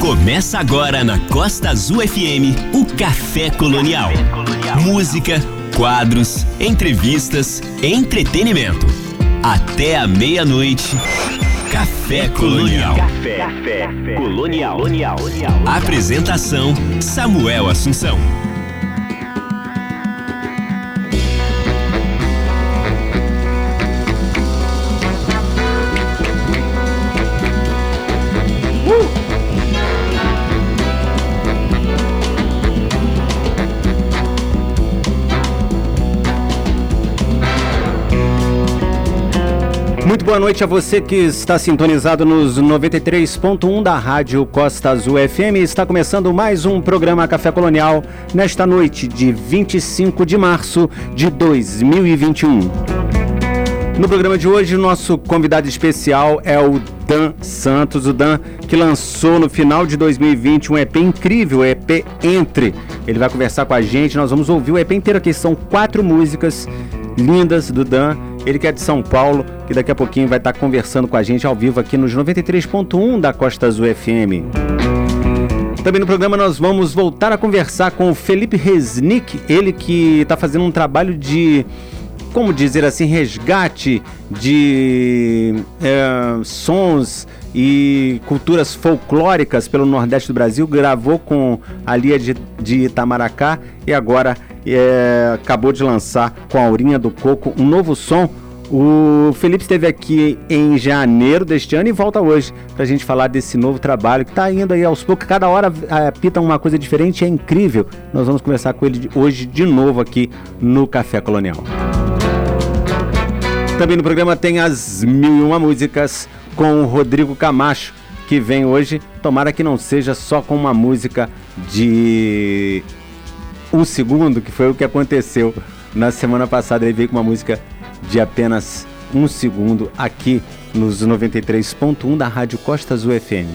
Começa agora na Costa Azul FM o Café Colonial. Música, quadros, entrevistas, entretenimento. Até a meia-noite. Café Colonial. Café, Colonial. Apresentação: Samuel Assunção. Muito boa noite a você que está sintonizado nos 93.1 da Rádio Costa Azul FM. Está começando mais um programa Café Colonial nesta noite de 25 de março de 2021. No programa de hoje, o nosso convidado especial é o Dan Santos, o Dan que lançou no final de 2020 um EP incrível, o EP Entre. Ele vai conversar com a gente, nós vamos ouvir o EP inteiro aqui, são quatro músicas lindas do Dan ele que é de São Paulo, que daqui a pouquinho vai estar conversando com a gente ao vivo aqui nos 93.1 da Costa Azul FM. Também no programa nós vamos voltar a conversar com o Felipe Resnick, ele que está fazendo um trabalho de, como dizer assim, resgate de é, sons e culturas folclóricas pelo Nordeste do Brasil. Gravou com a Lia de, de Itamaracá e agora é, acabou de lançar com a Aurinha do Coco um novo som. O Felipe esteve aqui em janeiro deste ano e volta hoje para a gente falar desse novo trabalho que está indo aí aos poucos. Cada hora é, pita uma coisa diferente, é incrível. Nós vamos conversar com ele hoje de novo aqui no Café Colonial. Também no programa tem as mil e uma músicas com o Rodrigo Camacho, que vem hoje. Tomara que não seja só com uma música de um segundo, que foi o que aconteceu na semana passada. Ele veio com uma música de apenas um segundo aqui nos 93.1 da Rádio Costa Azul FM.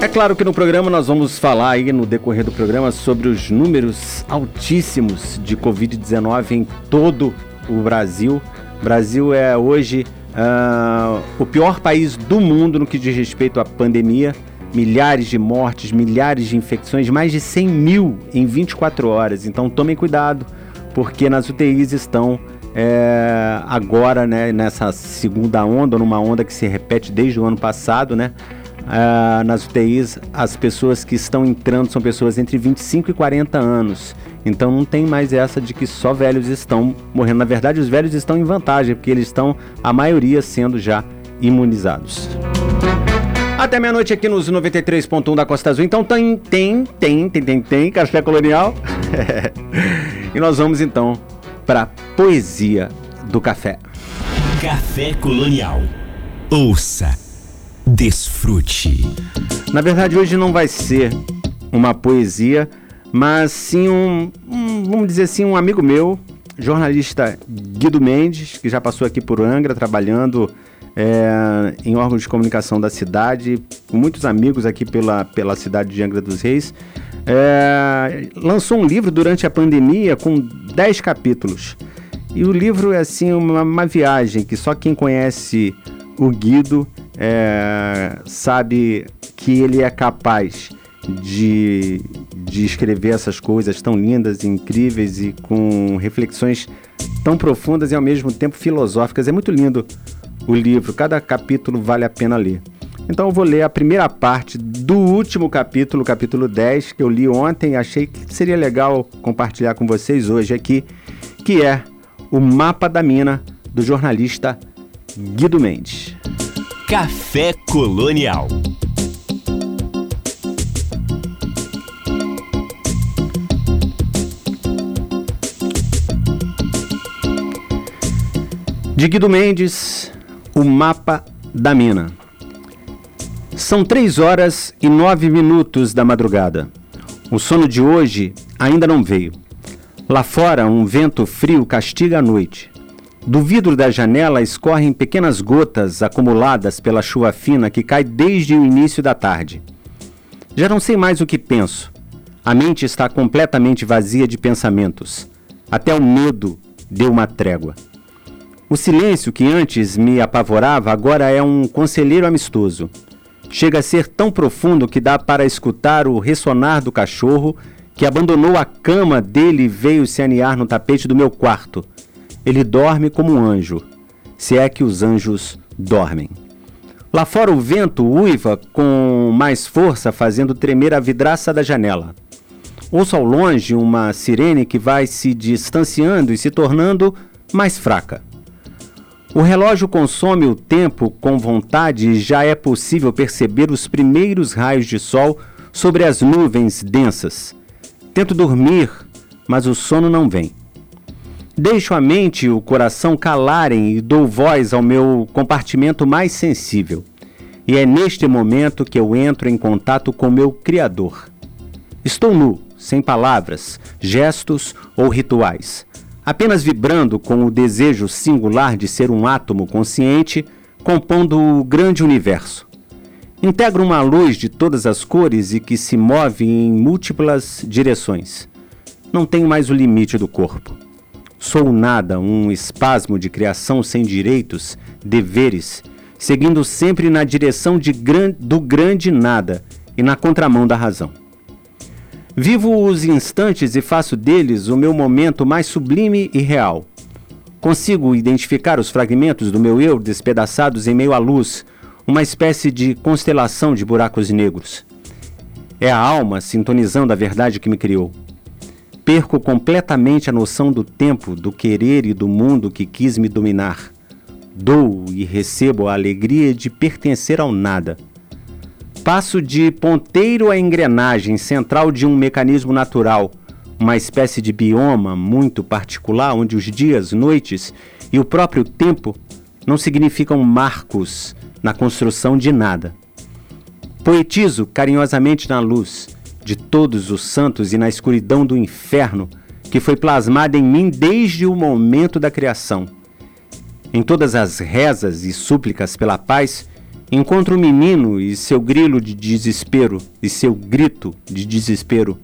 É claro que no programa nós vamos falar aí no decorrer do programa sobre os números altíssimos de Covid-19 em todo o Brasil. O Brasil é hoje uh, o pior país do mundo no que diz respeito à pandemia milhares de mortes, milhares de infecções, mais de 100 mil em 24 horas. Então tomem cuidado, porque nas UTIs estão é, agora, né, nessa segunda onda, numa onda que se repete desde o ano passado, né? É, nas UTIs, as pessoas que estão entrando são pessoas entre 25 e 40 anos. Então não tem mais essa de que só velhos estão morrendo. Na verdade, os velhos estão em vantagem, porque eles estão, a maioria, sendo já imunizados. Até meia-noite aqui nos 93.1 da Costa Azul. Então tem, tem, tem, tem, tem, tem café colonial. e nós vamos então para poesia do café. Café colonial. Ouça, desfrute. Na verdade, hoje não vai ser uma poesia, mas sim um, um vamos dizer assim, um amigo meu, jornalista Guido Mendes, que já passou aqui por Angra trabalhando é, em órgãos de comunicação da cidade, muitos amigos aqui pela, pela cidade de Angra dos Reis. É, lançou um livro durante a pandemia com 10 capítulos. E o livro é assim uma, uma viagem que só quem conhece o Guido é, sabe que ele é capaz de, de escrever essas coisas tão lindas, incríveis e com reflexões tão profundas e ao mesmo tempo filosóficas. É muito lindo o livro, cada capítulo vale a pena ler. Então eu vou ler a primeira parte do último capítulo, capítulo 10, que eu li ontem e achei que seria legal compartilhar com vocês hoje aqui, que é o mapa da mina do jornalista Guido Mendes. Café Colonial. De Guido Mendes, o mapa da mina. São três horas e nove minutos da madrugada. O sono de hoje ainda não veio. Lá fora, um vento frio castiga a noite. Do vidro da janela escorrem pequenas gotas acumuladas pela chuva fina que cai desde o início da tarde. Já não sei mais o que penso. A mente está completamente vazia de pensamentos. Até o medo deu uma trégua. O silêncio que antes me apavorava agora é um conselheiro amistoso. Chega a ser tão profundo que dá para escutar o ressonar do cachorro que abandonou a cama dele e veio se anear no tapete do meu quarto. Ele dorme como um anjo, se é que os anjos dormem. Lá fora o vento uiva com mais força, fazendo tremer a vidraça da janela. Ouço ao longe uma sirene que vai se distanciando e se tornando mais fraca. O relógio consome o tempo com vontade e já é possível perceber os primeiros raios de sol sobre as nuvens densas. Tento dormir, mas o sono não vem. Deixo a mente e o coração calarem e dou voz ao meu compartimento mais sensível. E é neste momento que eu entro em contato com meu Criador. Estou nu, sem palavras, gestos ou rituais apenas vibrando com o desejo singular de ser um átomo consciente, compondo o grande universo. Integro uma luz de todas as cores e que se move em múltiplas direções. Não tenho mais o limite do corpo. Sou nada, um espasmo de criação sem direitos, deveres, seguindo sempre na direção gran do grande nada e na contramão da razão. Vivo os instantes e faço deles o meu momento mais sublime e real. Consigo identificar os fragmentos do meu eu despedaçados em meio à luz, uma espécie de constelação de buracos negros. É a alma sintonizando a verdade que me criou. Perco completamente a noção do tempo, do querer e do mundo que quis me dominar. Dou e recebo a alegria de pertencer ao nada Passo de ponteiro a engrenagem central de um mecanismo natural, uma espécie de bioma muito particular onde os dias, noites e o próprio tempo não significam marcos na construção de nada. Poetizo carinhosamente na luz de todos os santos e na escuridão do inferno que foi plasmada em mim desde o momento da criação. Em todas as rezas e súplicas pela paz, Encontro o um menino e seu grilo de desespero e seu grito de desespero.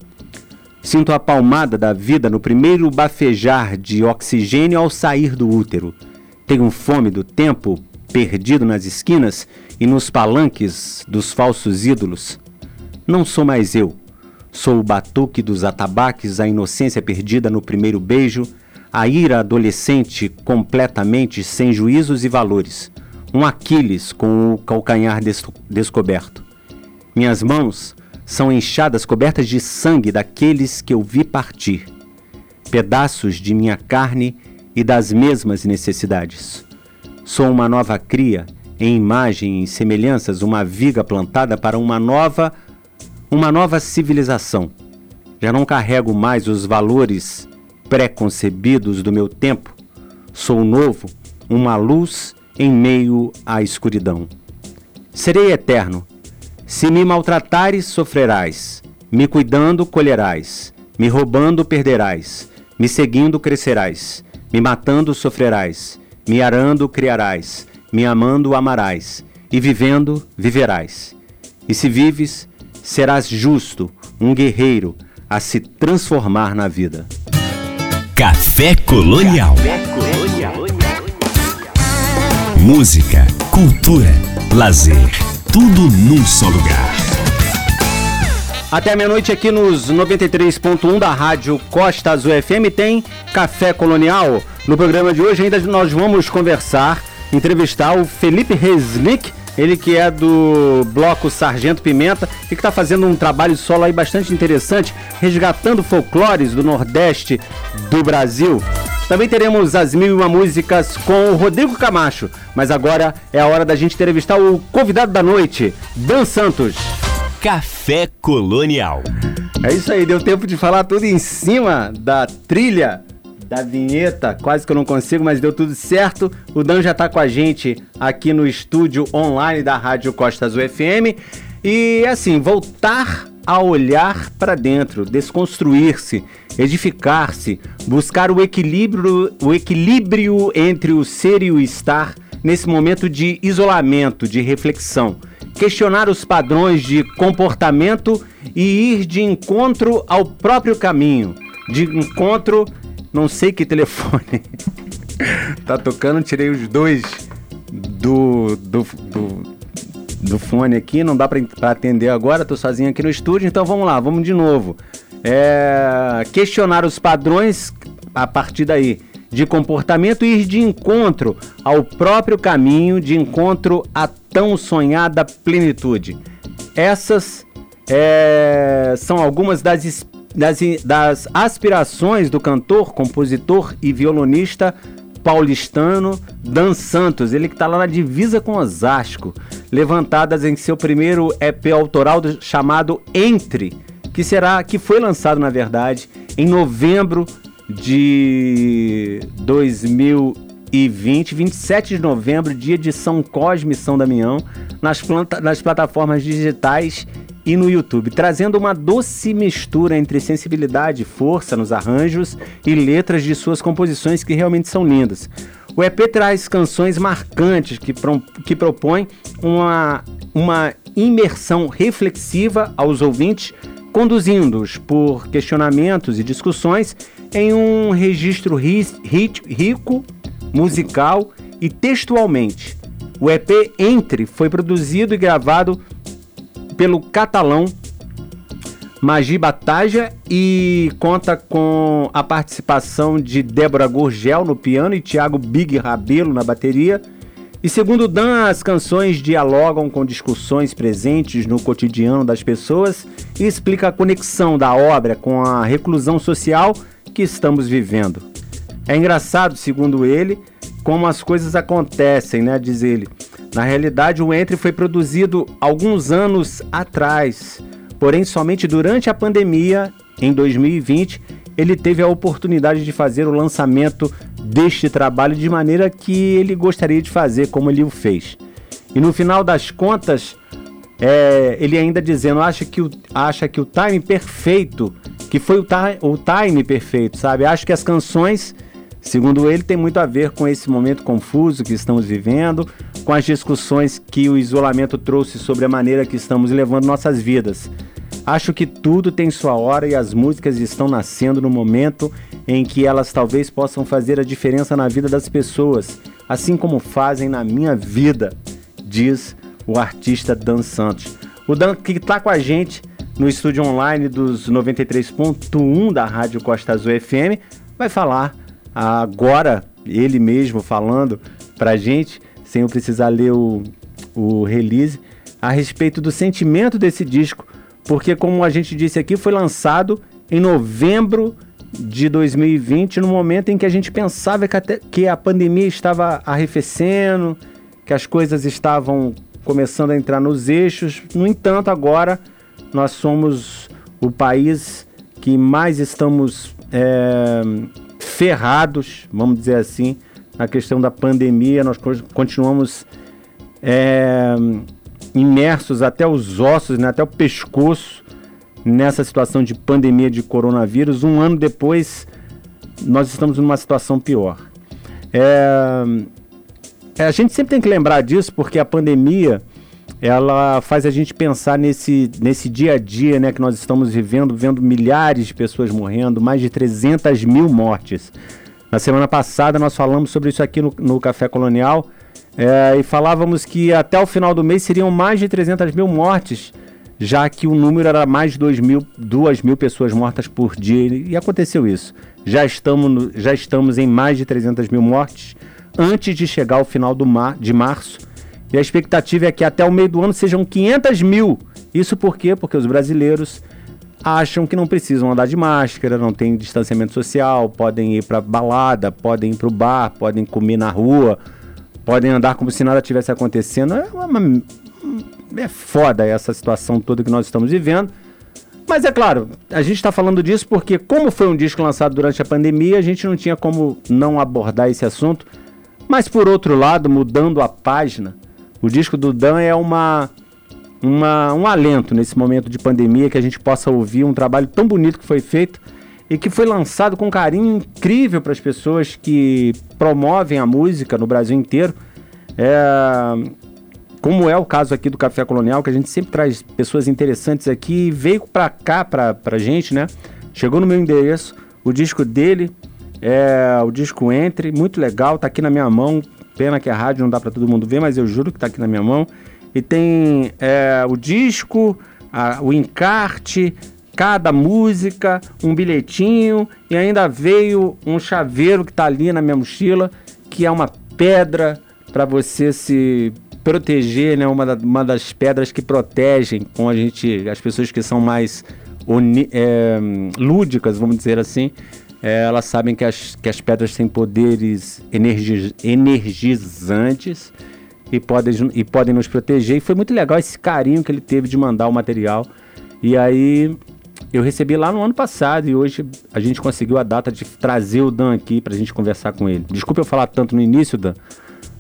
Sinto a palmada da vida no primeiro bafejar de oxigênio ao sair do útero. Tenho fome do tempo perdido nas esquinas e nos palanques dos falsos ídolos. Não sou mais eu. Sou o batuque dos atabaques, a inocência perdida no primeiro beijo, a ira adolescente completamente sem juízos e valores um Aquiles com o calcanhar des descoberto. Minhas mãos são enxadas cobertas de sangue daqueles que eu vi partir, pedaços de minha carne e das mesmas necessidades. Sou uma nova cria, em imagem e semelhanças, uma viga plantada para uma nova, uma nova civilização. Já não carrego mais os valores pré-concebidos do meu tempo. Sou novo, uma luz em meio à escuridão. Serei eterno. Se me maltratares, sofrerás. Me cuidando, colherás. Me roubando, perderás. Me seguindo, crescerás. Me matando, sofrerás. Me arando, criarás. Me amando, amarás. E vivendo, viverás. E se vives, serás justo, um guerreiro, a se transformar na vida. Café Colonial. Café Colonial. Música, cultura, lazer, tudo num só lugar. Até meia-noite aqui nos 93.1 da Rádio Costa Azul FM tem Café Colonial. No programa de hoje ainda nós vamos conversar, entrevistar o Felipe Resnick, ele que é do bloco Sargento Pimenta e que está fazendo um trabalho solo aí bastante interessante, resgatando folclores do Nordeste do Brasil. Também teremos as mil e uma músicas com o Rodrigo Camacho. Mas agora é a hora da gente entrevistar o convidado da noite, Dan Santos. Café Colonial. É isso aí, deu tempo de falar tudo em cima da trilha, da vinheta. Quase que eu não consigo, mas deu tudo certo. O Dan já está com a gente aqui no estúdio online da Rádio Costa Azul FM. E assim, voltar a olhar para dentro, desconstruir-se, edificar-se, buscar o equilíbrio, o equilíbrio entre o ser e o estar nesse momento de isolamento, de reflexão, questionar os padrões de comportamento e ir de encontro ao próprio caminho, de encontro, não sei que telefone. tá tocando, tirei os dois do, do, do, do fone aqui, não dá para atender agora, tô sozinho aqui no estúdio, então vamos lá, vamos de novo. É, questionar os padrões a partir daí de comportamento e ir de encontro ao próprio caminho, de encontro à tão sonhada plenitude. Essas é, são algumas das, das, das aspirações do cantor, compositor e violonista paulistano Dan Santos, ele que está lá na divisa com Osasco, levantadas em seu primeiro EP autoral do, chamado Entre, que será que foi lançado na verdade em novembro de 2020, 27 de novembro, dia de São Cosme e São Damião, nas, planta, nas plataformas digitais e no YouTube, trazendo uma doce mistura entre sensibilidade e força nos arranjos e letras de suas composições que realmente são lindas. O EP traz canções marcantes que, pro, que propõem uma, uma imersão reflexiva aos ouvintes, conduzindo-os por questionamentos e discussões em um registro ri, ri, rico, musical e textualmente. O EP Entre foi produzido e gravado pelo catalão Magi Bataja e conta com a participação de Débora Gurgel no piano e Thiago Big Rabelo na bateria. E segundo Dan, as canções dialogam com discussões presentes no cotidiano das pessoas e explica a conexão da obra com a reclusão social que estamos vivendo. É engraçado, segundo ele, como as coisas acontecem, né? Diz ele. Na realidade, o Entre foi produzido alguns anos atrás, porém, somente durante a pandemia, em 2020, ele teve a oportunidade de fazer o lançamento deste trabalho de maneira que ele gostaria de fazer, como ele o fez. E no final das contas, é, ele ainda dizendo, acha que, o, acha que o time perfeito, que foi o, o time perfeito, sabe? Acho que as canções Segundo ele, tem muito a ver com esse momento confuso que estamos vivendo, com as discussões que o isolamento trouxe sobre a maneira que estamos levando nossas vidas. Acho que tudo tem sua hora e as músicas estão nascendo no momento em que elas talvez possam fazer a diferença na vida das pessoas, assim como fazem na minha vida, diz o artista Dan Santos. O Dan que está com a gente no estúdio online dos 93.1 da Rádio Costa Azul FM vai falar agora ele mesmo falando pra gente, sem eu precisar ler o, o release, a respeito do sentimento desse disco, porque como a gente disse aqui, foi lançado em novembro de 2020, no momento em que a gente pensava que, até, que a pandemia estava arrefecendo, que as coisas estavam começando a entrar nos eixos. No entanto, agora nós somos o país que mais estamos é, ferrados, vamos dizer assim, na questão da pandemia. Nós continuamos é, imersos até os ossos, né, até o pescoço, nessa situação de pandemia de coronavírus. Um ano depois, nós estamos numa situação pior. É, a gente sempre tem que lembrar disso, porque a pandemia ela faz a gente pensar nesse, nesse dia a dia né, que nós estamos vivendo, vendo milhares de pessoas morrendo, mais de 300 mil mortes. Na semana passada nós falamos sobre isso aqui no, no Café Colonial é, e falávamos que até o final do mês seriam mais de 300 mil mortes, já que o número era mais de 2 mil, 2 mil pessoas mortas por dia e aconteceu isso. Já estamos, já estamos em mais de 300 mil mortes antes de chegar ao final do mar, de março e a expectativa é que até o meio do ano sejam 500 mil. Isso por quê? Porque os brasileiros acham que não precisam andar de máscara, não tem distanciamento social, podem ir para balada, podem ir para o bar, podem comer na rua, podem andar como se nada tivesse acontecendo. É, uma, é foda essa situação toda que nós estamos vivendo. Mas é claro, a gente está falando disso porque, como foi um disco lançado durante a pandemia, a gente não tinha como não abordar esse assunto. Mas por outro lado, mudando a página, o disco do Dan é uma, uma, um alento nesse momento de pandemia que a gente possa ouvir um trabalho tão bonito que foi feito e que foi lançado com um carinho incrível para as pessoas que promovem a música no Brasil inteiro. É, como é o caso aqui do Café Colonial, que a gente sempre traz pessoas interessantes aqui, veio para cá, para a gente, né? Chegou no meu endereço, o disco dele, É o disco Entre, muito legal, tá aqui na minha mão. Pena que a rádio não dá para todo mundo ver, mas eu juro que tá aqui na minha mão. E tem é, o disco, a, o encarte, cada música, um bilhetinho e ainda veio um chaveiro que tá ali na minha mochila, que é uma pedra para você se proteger, né? Uma, da, uma das pedras que protegem com a gente, as pessoas que são mais é, lúdicas, vamos dizer assim, é, elas sabem que as, que as pedras têm poderes energiz, energizantes e podem, e podem nos proteger. E foi muito legal esse carinho que ele teve de mandar o material. E aí eu recebi lá no ano passado e hoje a gente conseguiu a data de trazer o Dan aqui para a gente conversar com ele. Desculpa eu falar tanto no início, Dan,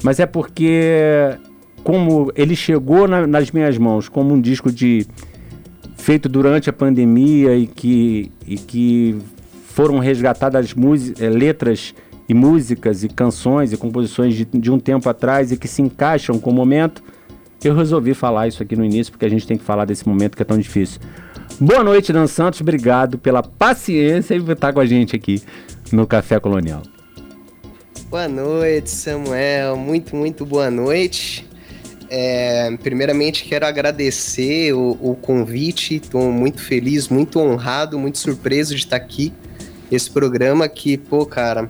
mas é porque como ele chegou na, nas minhas mãos como um disco de feito durante a pandemia e que, e que foram resgatadas é, letras e músicas e canções e composições de, de um tempo atrás e que se encaixam com o momento, eu resolvi falar isso aqui no início porque a gente tem que falar desse momento que é tão difícil. Boa noite, Dan Santos. Obrigado pela paciência e por estar com a gente aqui no Café Colonial. Boa noite, Samuel. Muito, muito boa noite. É, primeiramente, quero agradecer o, o convite. Estou muito feliz, muito honrado, muito surpreso de estar aqui. Esse programa que, pô, cara,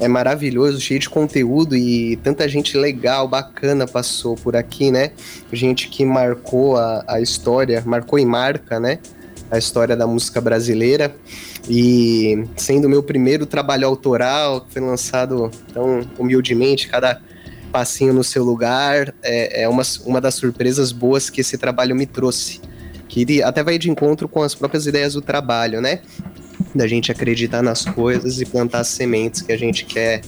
é maravilhoso, cheio de conteúdo e tanta gente legal, bacana passou por aqui, né? Gente que marcou a, a história, marcou e marca, né? A história da música brasileira. E sendo meu primeiro trabalho autoral, que foi lançado tão humildemente, cada passinho no seu lugar, é, é uma, uma das surpresas boas que esse trabalho me trouxe. Que até vai de encontro com as próprias ideias do trabalho, né? Da gente acreditar nas coisas e plantar as sementes que a gente quer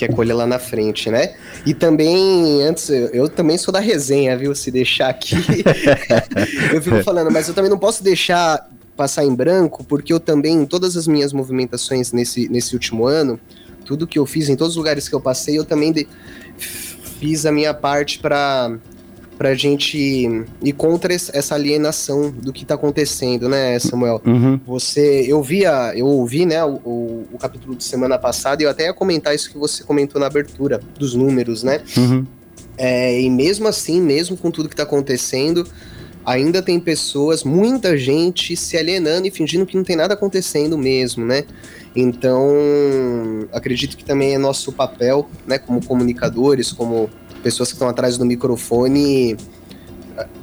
quer colher lá na frente, né? E também, antes, eu, eu também sou da resenha, viu? Se deixar aqui. eu fico falando, mas eu também não posso deixar passar em branco, porque eu também, em todas as minhas movimentações nesse, nesse último ano, tudo que eu fiz, em todos os lugares que eu passei, eu também de, fiz a minha parte para pra gente ir contra essa alienação do que tá acontecendo, né, Samuel? Uhum. Você, eu via, eu ouvi, né, o, o, o, capítulo de semana passada e eu até ia comentar isso que você comentou na abertura dos números, né? Uhum. É, e mesmo assim, mesmo com tudo que tá acontecendo, ainda tem pessoas, muita gente se alienando e fingindo que não tem nada acontecendo mesmo, né? Então, acredito que também é nosso papel, né, como comunicadores, como pessoas que estão atrás do microfone,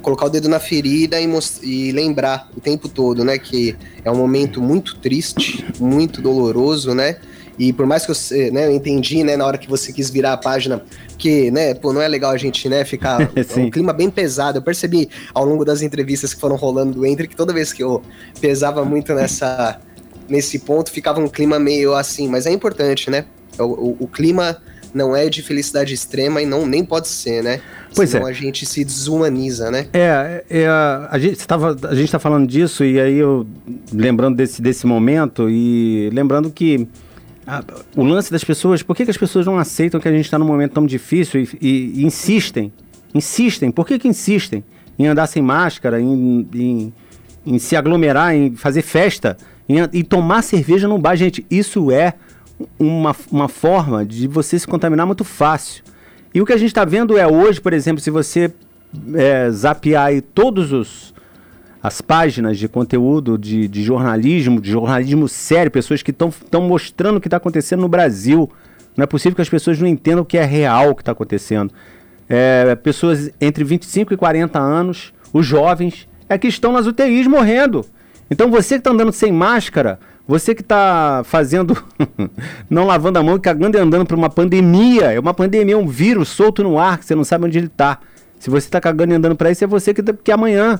colocar o dedo na ferida e, e, lembrar o tempo todo, né, que é um momento muito triste, muito doloroso, né? E por mais que eu, né, eu entendi, né, na hora que você quis virar a página, que, né, pô, não é legal a gente, né, ficar é um clima bem pesado. Eu percebi ao longo das entrevistas que foram rolando do Entre que toda vez que eu pesava muito nessa nesse ponto ficava um clima meio assim, mas é importante, né? O, o, o clima não é de felicidade extrema e não nem pode ser, né? Pois Senão é. a gente se desumaniza, né? É, é a gente estava a gente está falando disso e aí eu lembrando desse desse momento e lembrando que a, o lance das pessoas, por que, que as pessoas não aceitam que a gente está num momento tão difícil e, e, e, insistem, insistem, por que que insistem em andar sem máscara, em, em, em se aglomerar, em fazer festa? e, tomar cerveja no bar, gente, isso é uma, uma forma de você se contaminar muito fácil. E o que a gente está vendo é hoje, por exemplo, se você é, zapear aí todos os as páginas de conteúdo de, de jornalismo, de jornalismo sério, pessoas que estão mostrando o que está acontecendo no Brasil. Não é possível que as pessoas não entendam o que é real o que está acontecendo. É, pessoas entre 25 e 40 anos, os jovens, é que estão nas UTIs morrendo. Então você que está andando sem máscara, você que está fazendo, não lavando a mão, cagando e andando para uma pandemia, é uma pandemia, é um vírus solto no ar, que você não sabe onde ele está. Se você está cagando e andando para isso, é você que, que amanhã,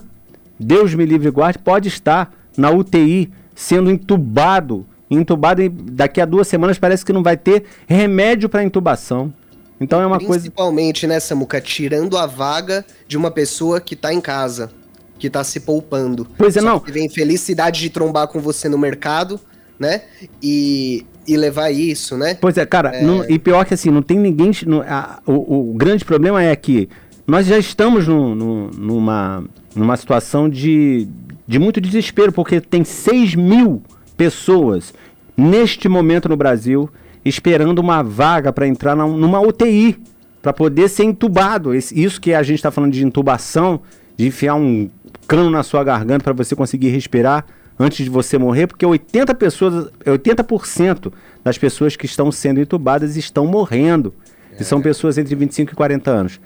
Deus me livre e guarde, pode estar na UTI, sendo entubado. Entubado e daqui a duas semanas parece que não vai ter remédio para intubação. Então é uma Principalmente, coisa. Principalmente, né, Samuca, tirando a vaga de uma pessoa que está em casa que tá se poupando. Pois é, Só não. Que vem felicidade de trombar com você no mercado, né? E, e levar isso, né? Pois é, cara, é... Não, e pior que assim, não tem ninguém. No, a, o, o, grande problema é que nós já estamos no, no, numa, numa situação de, de muito desespero, porque tem 6 mil pessoas neste momento no Brasil esperando uma vaga para entrar numa UTI, para poder ser entubado. Isso que a gente está falando de intubação, de enfiar um cano na sua garganta para você conseguir respirar antes de você morrer, porque 80 pessoas, 80% das pessoas que estão sendo entubadas estão morrendo. É. E são pessoas entre 25 e 40 anos.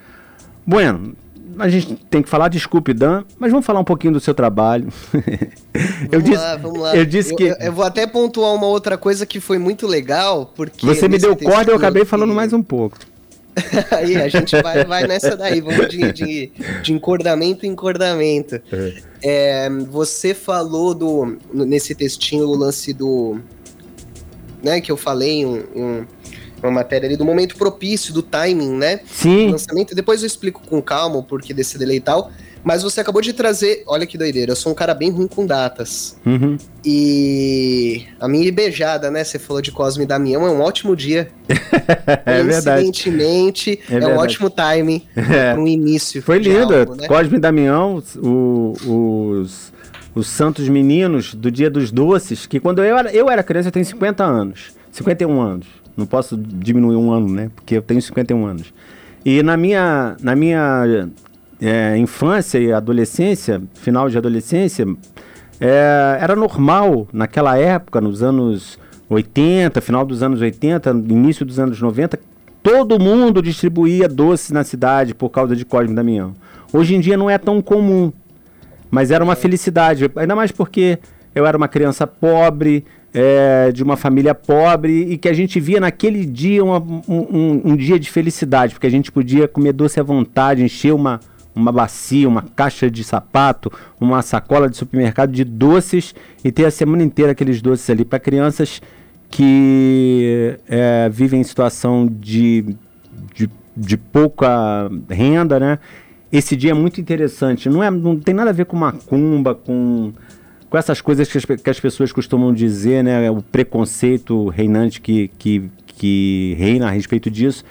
Bueno, a gente tem que falar, desculpe, Dan, mas vamos falar um pouquinho do seu trabalho. eu vamos disse, lá, vamos lá. Eu disse que. Eu, eu, vou até pontuar uma outra coisa que foi muito legal, porque. Você me deu corda e eu acabei falando mais um pouco. Aí, a gente vai, vai nessa daí, vamos de, de, de encordamento em encordamento. É. É, você falou do, nesse textinho o lance do. Né, que eu falei, um, um uma matéria ali do momento propício, do timing, né? Sim. Lançamento. Depois eu explico com calma o porquê desse delay e tal. Mas você acabou de trazer. Olha que doideira, eu sou um cara bem ruim com datas. Uhum. E a minha beijada, né? Você falou de Cosme e Damião, é um ótimo dia. é verdade. Coincidentemente, é, é um ótimo timing é. para um início. Foi lindo. Algo, né? Cosme e Damião, o, os, os santos meninos do Dia dos Doces, que quando eu era, eu era criança, eu tenho 50 anos. 51 anos. Não posso diminuir um ano, né? Porque eu tenho 51 anos. E na minha, na minha é, infância e adolescência, final de adolescência, é, era normal naquela época, nos anos 80, final dos anos 80, início dos anos 90, todo mundo distribuía doces na cidade por causa de Cosme Damião. Hoje em dia não é tão comum, mas era uma felicidade, ainda mais porque eu era uma criança pobre, é, de uma família pobre e que a gente via naquele dia uma, um, um, dia de felicidade, porque a gente podia comer doce à vontade, encher uma, uma bacia, uma caixa de sapato, uma sacola de supermercado de doces e ter a semana inteira aqueles doces ali para crianças que é, vivem em situação de, de, de pouca renda, né? Esse dia é muito interessante. Não, é, não tem nada a ver com macumba, com com essas coisas que as, que as pessoas costumam dizer, né? O preconceito reinante que, que, que reina a respeito disso.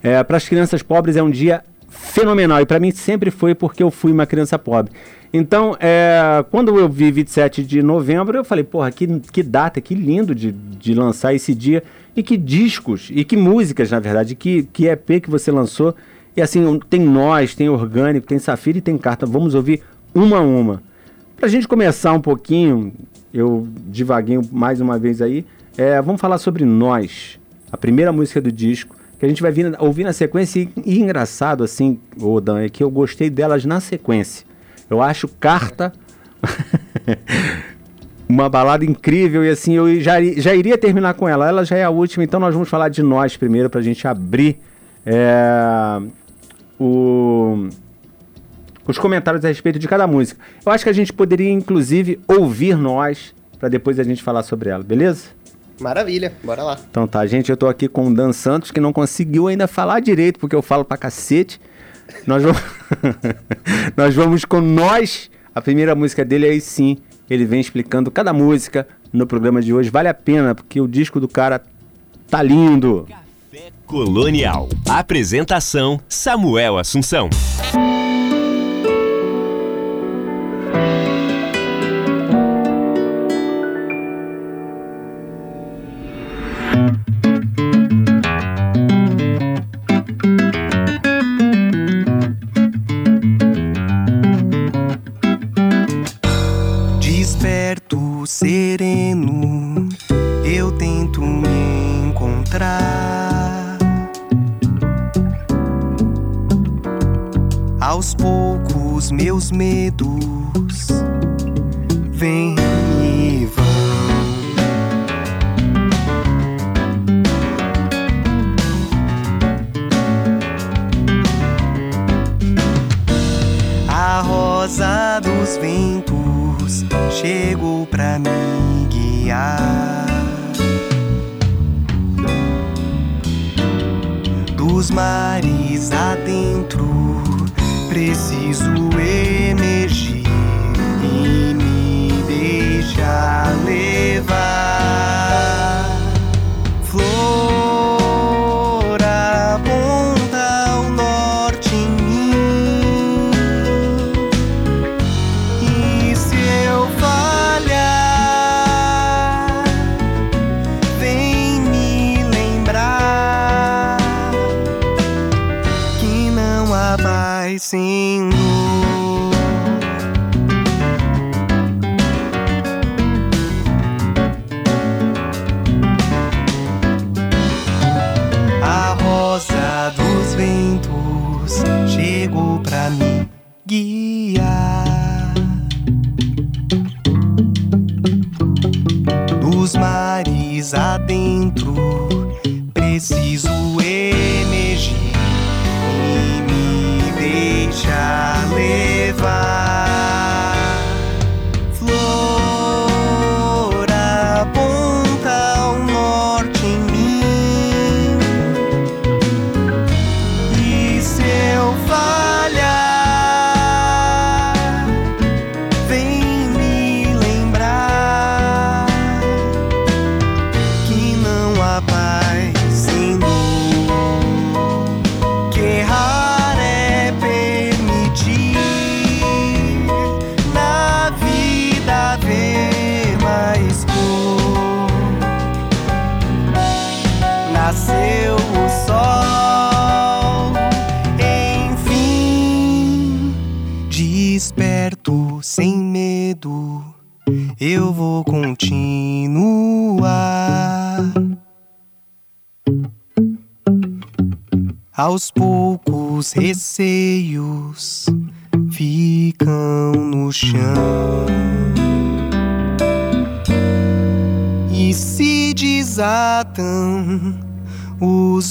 É, para as crianças pobres é um dia fenomenal e para mim sempre foi porque eu fui uma criança pobre. Então, é, quando eu vi 27 de novembro, eu falei, porra, que, que data, que lindo de, de lançar esse dia. E que discos, e que músicas, na verdade, que, que EP que você lançou. E assim, tem nós, tem orgânico, tem safira e tem carta. Vamos ouvir uma a uma. Para a gente começar um pouquinho, eu devaguinho mais uma vez aí, é, vamos falar sobre Nós, a primeira música do disco, que a gente vai vir, ouvir na sequência. E, e engraçado, assim, o Dan, é que eu gostei delas na sequência. Eu acho Carta uma balada incrível e assim, eu já, já iria terminar com ela. Ela já é a última, então nós vamos falar de Nós primeiro para a gente abrir é, o os comentários a respeito de cada música. Eu acho que a gente poderia, inclusive, ouvir nós, para depois a gente falar sobre ela, beleza? Maravilha, bora lá. Então tá, gente, eu tô aqui com o Dan Santos, que não conseguiu ainda falar direito, porque eu falo pra cacete. Nós vamos, nós vamos com nós. A primeira música dele aí sim, ele vem explicando cada música no programa de hoje. Vale a pena, porque o disco do cara tá lindo. Café Colonial. Apresentação: Samuel Assunção.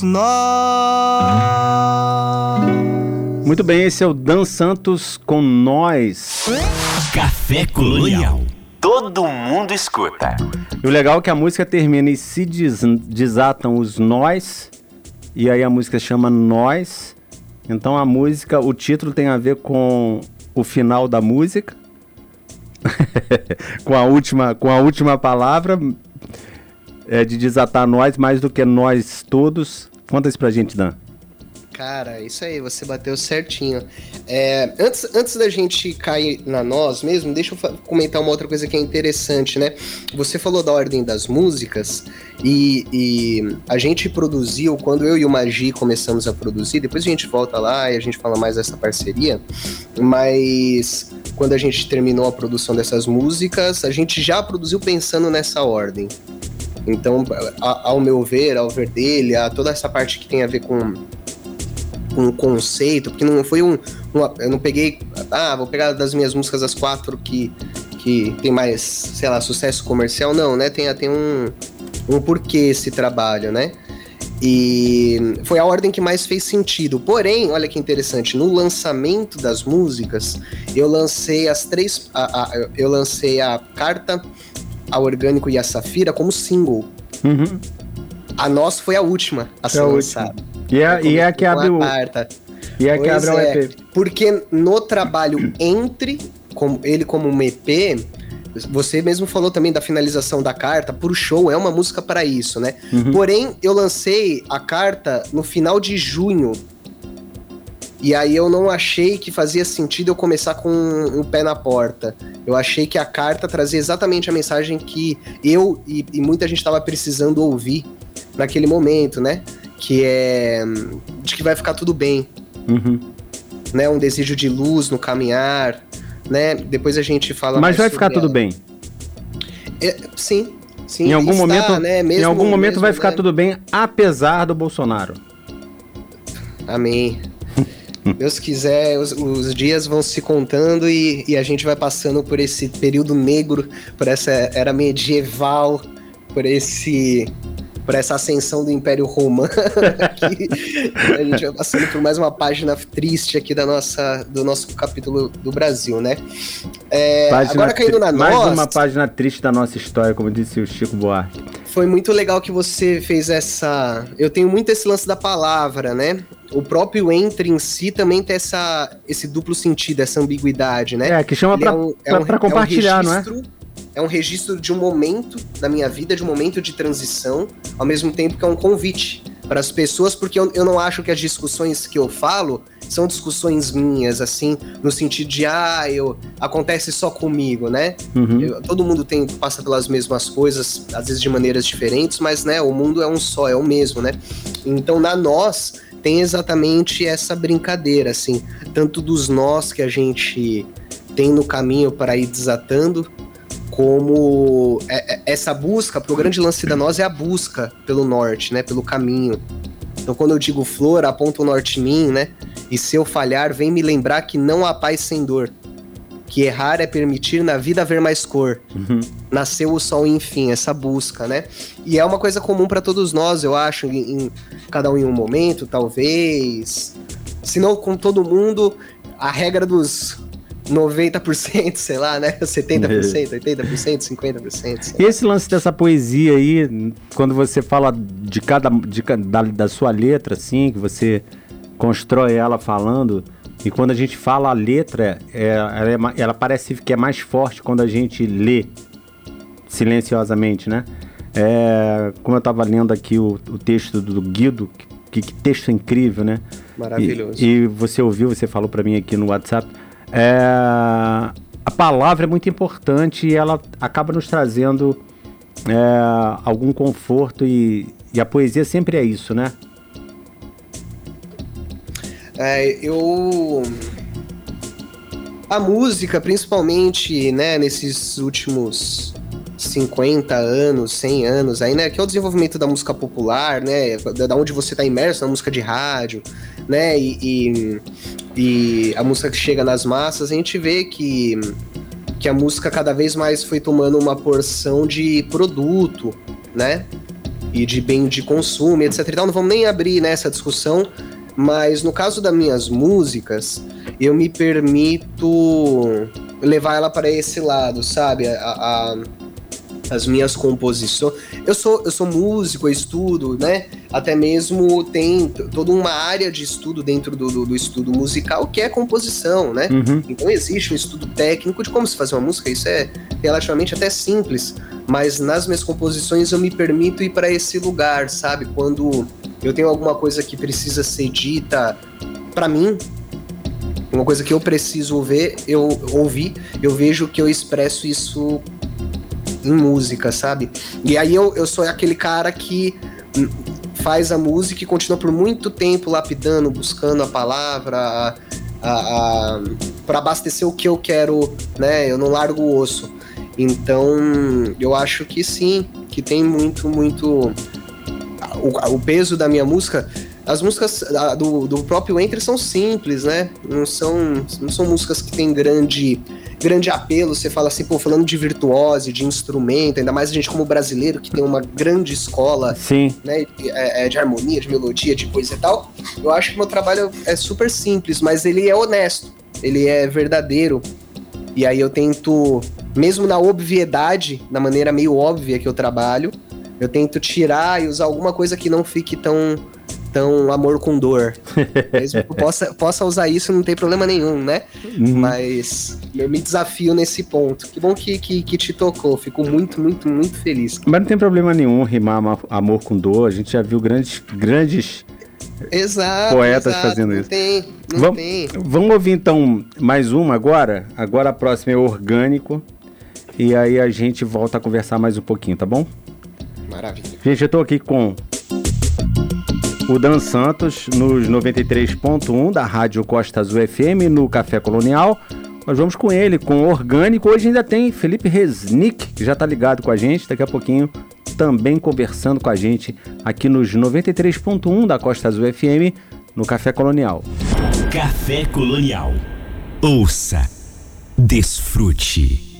Nós. Muito bem, esse é o Dan Santos com nós. Café Colonial. Todo mundo escuta. E o legal é que a música termina e se des- desatam os nós, e aí a música chama Nós. Então a música, o título tem a ver com o final da música, com a última, com a última palavra é, de desatar nós mais do que nós todos. Conta isso pra gente, Dan. Cara, isso aí, você bateu certinho. É, antes, antes da gente cair na nós mesmo, deixa eu comentar uma outra coisa que é interessante, né? Você falou da ordem das músicas e, e a gente produziu, quando eu e o Magi começamos a produzir, depois a gente volta lá e a gente fala mais dessa parceria, mas quando a gente terminou a produção dessas músicas, a gente já produziu pensando nessa ordem. Então, a- ao meu ver, ao ver dele, a toda essa parte que tem a ver com um conceito, porque não foi um, um- Eu não peguei. Ah, vou pegar das minhas músicas as quatro que, que tem mais, sei lá, sucesso comercial. Não, né? Tem, tem um, um porquê esse trabalho, né? E foi a ordem que mais fez sentido. Porém, olha que interessante, no lançamento das músicas, eu lancei as três. a- a- eu lancei a carta, a orgânico e a safira como single. Uhum. A nossa foi a última a ser lançada. E é, e é a que abre o, carta. e é a que abre o é, EP. Porque no trabalho entre, como ele como um EP, você mesmo falou também da finalização da carta, pro show é uma música para isso, né? Uhum. Porém, eu lancei a carta no final de junho. E aí eu não achei que fazia sentido eu começar com um pé na porta. Eu achei que a carta trazia exatamente a mensagem que eu e, e muita gente estava precisando ouvir naquele momento, né? Que é hum, de que vai ficar tudo bem, Uhum. né? Um desejo de luz no caminhar, né? Depois a gente fala Mas mais vai ficar sobre tudo ela. bem. É, sim, sim. Em algum está, momento, né? em Mesmo- algum momento mesmo, vai ficar né? tudo bem, apesar do Bolsonaro. Amém. Deus quiser, os, os dias vão se contando e, e a gente vai passando por esse período negro, por essa era medieval, por esse por essa ascensão do Império Romano. a gente vai passando por mais uma página triste aqui da nossa, do nosso capítulo do Brasil, né? É, agora caindo na Mais nós, uma página triste da nossa história, como disse o Chico Buarque. foi muito legal que você fez essa. Eu tenho muito esse lance da palavra, né? O próprio entre em si também tem essa, esse duplo sentido, essa ambiguidade, né? É, que chama Ele pra, é um- é pra- um- pra é um compartilhar, não é? É um registro de um momento da minha vida, de um momento de transição, ao mesmo tempo que é um convite para as pessoas, porque eu, eu não acho que as discussões que eu falo são discussões minhas, assim, no sentido de, ah, eu, acontece só comigo, né? Uhum. Eu- todo mundo tem passa pelas mesmas coisas, às vezes de maneiras diferentes, mas né, o mundo é um só, é o mesmo, né? Então na nós tem exatamente essa brincadeira, assim, tanto dos nós que a gente tem no caminho para ir desatando, como é, é, essa busca, porque o grande lance da nós é a busca pelo norte, né, pelo caminho. Então quando eu digo flor, aponta o norte em mim, né, e se eu falhar, vem me lembrar que não há paz sem dor que errar é permitir na vida ver mais cor. Uhum. Nasceu o sol, enfim, essa busca, né? E é uma coisa comum para todos nós, eu acho, em, em, cada um em um momento, talvez. Se não com todo mundo, a regra dos 90%, sei lá, né? 70%, 80%, 50%. E esse lance dessa poesia aí, quando você fala de cada de, da, da sua letra, assim, que você constrói ela falando, e quando a gente fala a letra, é, ela, é, ela, parece que é mais forte quando a gente lê silenciosamente, né? É, como eu estava lendo aqui o, o texto do Guido, que, que, texto incrível, né? Maravilhoso. E, e você ouviu, você falou para mim aqui no WhatsApp. É, a palavra é muito importante e ela acaba nos trazendo é, algum conforto e, e a poesia sempre é isso, né? É, eu. A música, principalmente, né, nesses últimos 50 anos, 100 anos aí, né, que é o desenvolvimento da música popular, né, da onde você está imerso na música de rádio, né, e, e, e, a música que chega nas massas, a gente vê que, que a música cada vez mais foi tomando uma porção de produto, né, e de bem de consumo, etc e tal. Não vamos nem abrir nessa né, discussão, mas no caso das minhas músicas, eu me permito levar ela para esse lado, sabe? A, a, as minhas composições. Eu sou, eu sou músico, eu estudo, né? Até mesmo tem toda uma área de estudo dentro do, do, do estudo musical que é composição, né? Uhum. Então existe um estudo técnico de como se fazer uma música, isso é relativamente até simples. Mas nas minhas composições eu me permito ir para esse lugar, sabe? Quando eu tenho alguma coisa que precisa ser dita para mim, uma coisa que eu preciso ver, eu ouvir, eu vejo que eu expresso isso em música, sabe? E aí eu, eu sou aquele cara que faz a música e continua por muito tempo lapidando, buscando a palavra, a, a, a para abastecer o que eu quero, né? Eu não largo o osso. Então, eu acho que sim, que tem muito, muito o, o peso da minha música as músicas do, do próprio Entre são simples, né? Não são, não são músicas que têm grande, grande apelo. Você fala assim, pô, falando de virtuose, de instrumento, ainda mais a gente como brasileiro que tem uma grande escola Sim. Né, é, é, de harmonia, de melodia, de coisa e tal. Eu acho que meu trabalho é super simples, mas ele é honesto, ele é verdadeiro. E aí eu tento, mesmo na obviedade, na maneira meio óbvia que eu trabalho, eu tento tirar e usar alguma coisa que não fique tão tão amor com dor. Mesmo que possa, possa usar isso, não tem problema nenhum, né? Uhum. Mas eu me desafio nesse ponto. Que bom que, que, que, te tocou. Fico muito, muito, muito feliz. Mas não tem problema nenhum rimar amor com dor. A gente já viu grandes, grandes exato, poetas exato. fazendo não isso. Tem, não vamos, tem. Vamos ouvir então mais uma agora? Agora a próxima é orgânico. E aí a gente volta a conversar mais um pouquinho, tá bom? Maravilha. Gente, eu tô aqui com o Dan Santos nos 93.1 da Rádio Costa Azul FM no Café Colonial. Nós vamos com ele, com Orgânico. Hoje ainda tem Felipe Resnick, que já tá ligado com a gente. Daqui a pouquinho também conversando com a gente aqui nos 93.1 da Costa Azul FM no Café Colonial. Café Colonial. Ouça, desfrute.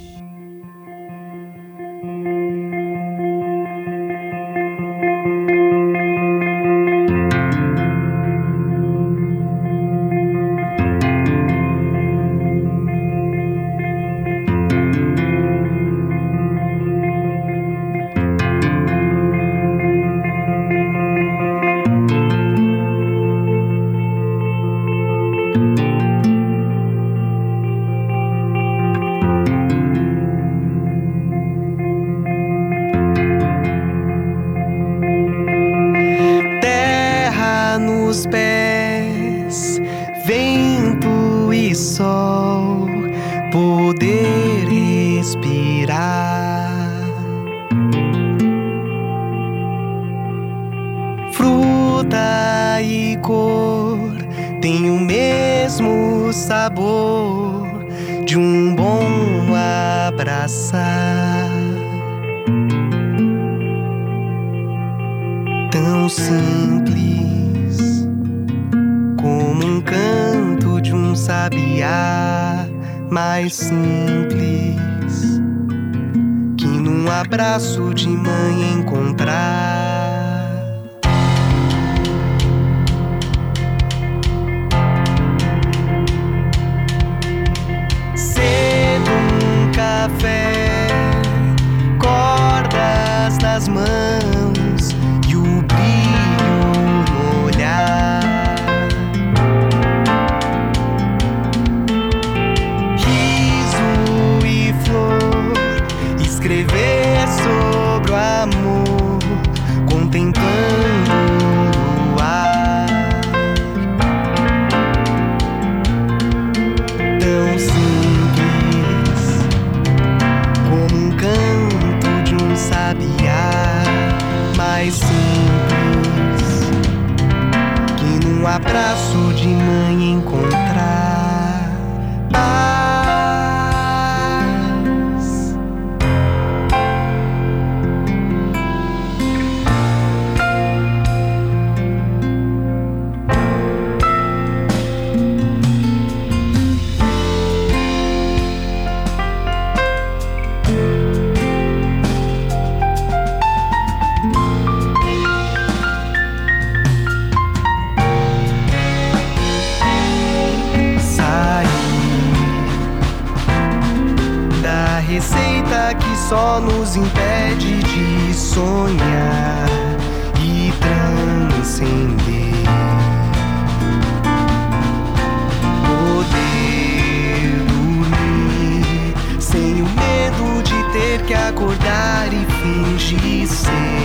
GC.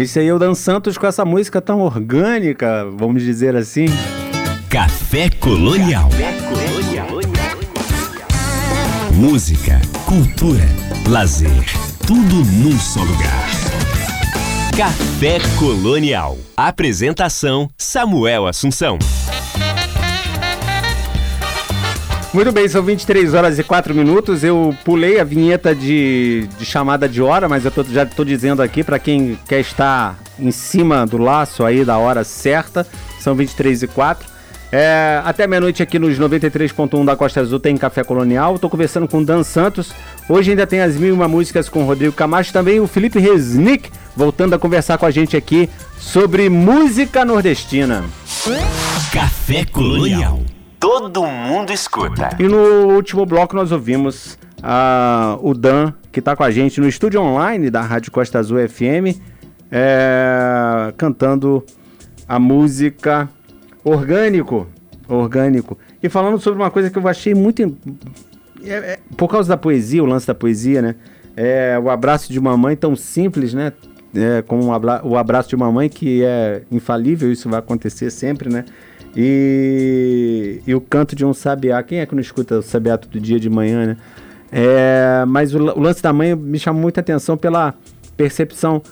Esse aí é o Dan Santos com essa música tão orgânica, vamos dizer assim. Café Colonial. Música, cultura, lazer, tudo num só lugar. Café Colonial. Apresentação Samuel Assunção. Muito bem, são 23 horas e 4 minutos. Eu pulei a vinheta de, de chamada de hora, mas eu tô- já estou dizendo aqui para quem quer estar em cima do laço aí da hora certa. São 23 e 4. É, até meia-noite aqui nos 93.1 da Costa Azul tem Café Colonial. Estou conversando com Dan Santos. Hoje ainda tem as mil e uma músicas com o Rodrigo Camacho. Também o Felipe Resnick voltando a conversar com a gente aqui sobre música nordestina. Café Colonial. Todo mundo escuta. E no último bloco nós ouvimos ah, o Dan, que está com a gente no estúdio online da Rádio Costa Azul FM, é, cantando a música Orgânico. Orgânico. E falando sobre uma coisa que eu achei muito. é- é, por causa da poesia, o lance da poesia, né? É, o abraço de uma mãe tão simples, né? É, como o abraço de uma mãe que é infalível, isso vai acontecer sempre, né? E, e o canto de um sabiá. Quem é que não escuta o sabiá todo dia de manhã, né? É, mas o, o lance da mãe me chamou muita atenção pela percepção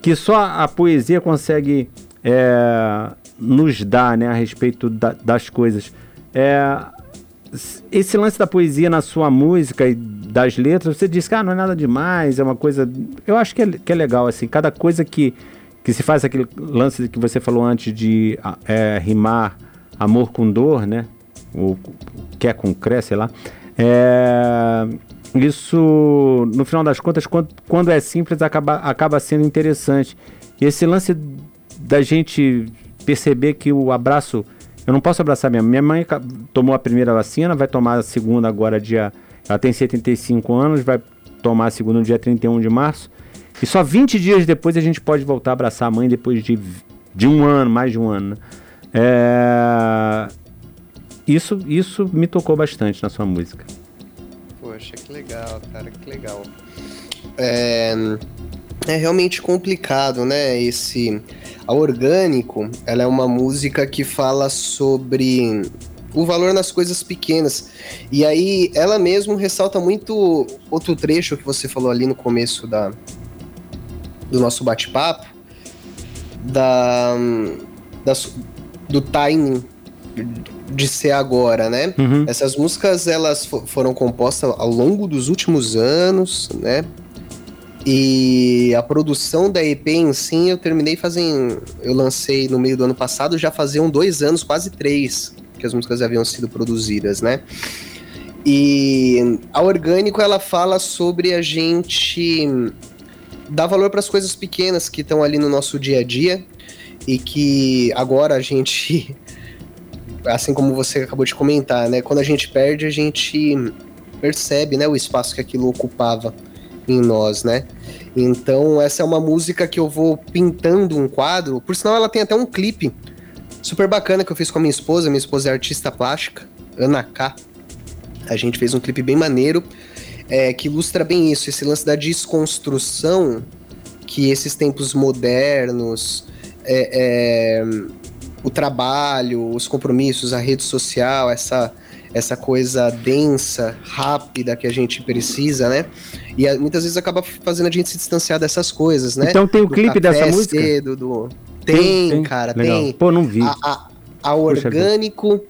que só a poesia consegue é, nos dar né, a respeito da- das coisas. É, esse lance da poesia na sua música e das letras, você diz que ah, não é nada demais, é uma coisa. Eu acho que é, que é legal, assim, cada coisa que, que se faz aquele lance que você falou antes de ah, é, rimar amor com dor, né? ou quer com cré, sei lá. É, isso, no final das contas, quando, quando é simples, acaba, acaba sendo interessante. E esse lance da gente perceber que o abraço. Eu não posso abraçar minha mãe. Minha mãe tomou a primeira vacina, vai tomar a segunda agora, dia. Ela tem 75 anos, vai tomar a segunda no dia 31 de março. E só 20 dias depois a gente pode voltar a abraçar a mãe depois de, de um ano, mais de um ano. Né? É... Isso, isso me tocou bastante na sua música. Poxa, que legal, cara, que legal. É, é realmente complicado, né? Esse. A Orgânico, ela é uma música que fala sobre o valor nas coisas pequenas. E aí, ela mesmo ressalta muito outro trecho que você falou ali no começo da, do nosso bate-papo, da, da, do timing de ser agora, né? Uhum. Essas músicas elas foram compostas ao longo dos últimos anos, né? E a produção da EP em si eu terminei fazendo. Eu lancei no meio do ano passado, já faziam dois anos, quase três, que as músicas haviam sido produzidas, né? E a Orgânico ela fala sobre a gente dar valor para as coisas pequenas que estão ali no nosso dia a dia e que agora a gente, assim como você acabou de comentar, né? Quando a gente perde, a gente percebe, né, o espaço que aquilo ocupava em nós, né? Então, essa é uma música que eu vou pintando um quadro. Por sinal, ela tem até um clipe super bacana que eu fiz com a minha esposa. Minha esposa é artista plástica, Ana K. A gente fez um clipe bem maneiro é, que ilustra bem isso, esse lance da desconstrução que esses tempos modernos, é, é, o trabalho, os compromissos, a rede social, essa essa coisa densa, rápida que a gente precisa, né? E muitas vezes acaba fazendo a gente se distanciar dessas coisas, né? Então tem o do clipe dessa música? Cedo, do... Tem, tem, tem, cara, Legal. tem. Pô, não vi. A, a, a Orgânico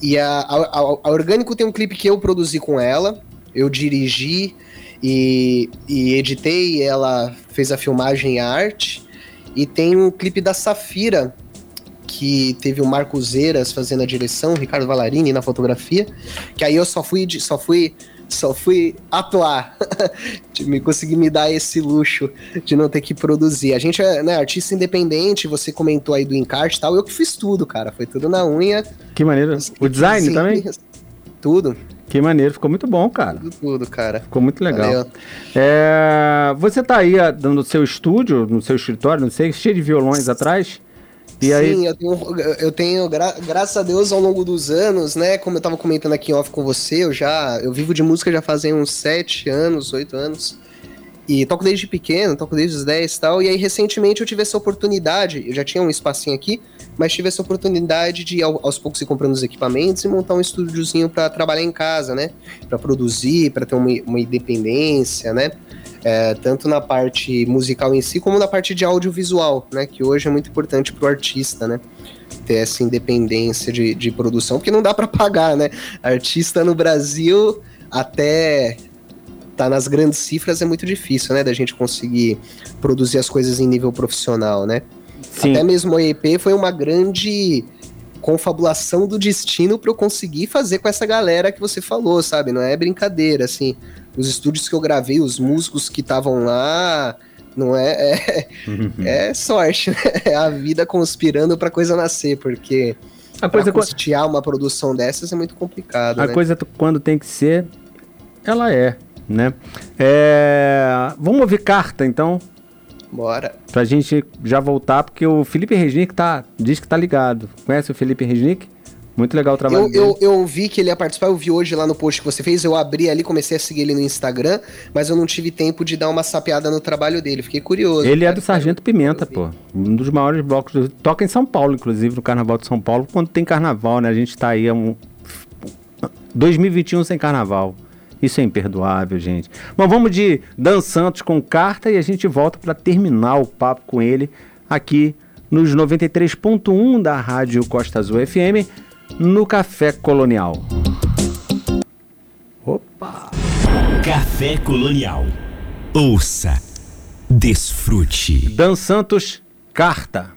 e a, a, a, Orgânico tem um clipe que eu produzi com ela, eu dirigi e, e editei, ela fez a filmagem e arte. E tem um clipe da Safira, que teve o Marcos Eiras fazendo a direção, o Ricardo Valarini na fotografia, que aí eu só fui, só fui, só fui atuar, me consegui me dar esse luxo de não ter que produzir. A gente é né, artista independente, você comentou aí do encarte e tal, eu que fiz tudo, cara, foi tudo na unha. Que maneiro. O design Sim, também? Tudo. Que maneiro, ficou muito bom, cara. Tudo, tudo cara. Ficou muito legal. É, você tá aí no seu estúdio, no seu escritório, não sei, cheio de violões atrás. E Sim, aí... eu tenho, eu tenho gra graças a Deus, ao longo dos anos, né? Como eu tava comentando aqui em off com você, eu já. Eu vivo de música já fazem uns sete anos, oito anos. E toco desde pequeno, toco desde os 10 e tal. E aí, recentemente, eu tive essa oportunidade. Eu já tinha um espacinho aqui, mas tive essa oportunidade de, aos poucos, ir comprando os equipamentos e montar um estúdiozinho para trabalhar em casa, né? Para produzir, para ter uma, uma independência, né? É, tanto na parte musical em si, como na parte de audiovisual, né? Que hoje é muito importante para o artista, né? Ter essa independência de, de produção, porque não dá para pagar, né? Artista no Brasil, até tá nas grandes cifras, é muito difícil, né? Da gente conseguir produzir as coisas em nível profissional, né? Sim. Até mesmo o EP foi uma grande confabulação do destino para eu conseguir fazer com essa galera que você falou, sabe? Não é brincadeira, assim os estúdios que eu gravei, os músicos que estavam lá, não é, é, uhum. é sorte, né? É a vida conspirando para coisa nascer, porque a coisa custear uma produção dessas é muito complicado. A né? coisa quando tem que ser, ela é, né? É... Vamos ouvir carta, então. Bora. Pra gente já voltar, porque o Felipe Resnick tá, diz que tá ligado. Conhece o Felipe Resnick? Muito legal o trabalho eu, dele. Eu, eu vi que ele ia participar, eu vi hoje lá no post que você fez, eu abri ali, comecei a seguir ele no Instagram, mas eu não tive tempo de dar uma sapeada no trabalho dele, fiquei curioso. Ele é do Sargento Pimenta, pô. Um dos maiores blocos, do... toca em São Paulo, inclusive, no Carnaval de São Paulo, quando tem carnaval, né? A gente tá aí, um... 2021 sem carnaval. Isso é imperdoável, gente. Mas vamos de Dan Santos com carta e a gente volta para terminar o papo com ele aqui nos 93.1 da Rádio Costa Azul FM no Café Colonial. Opa! Café Colonial. Ouça, desfrute. Dan Santos, carta.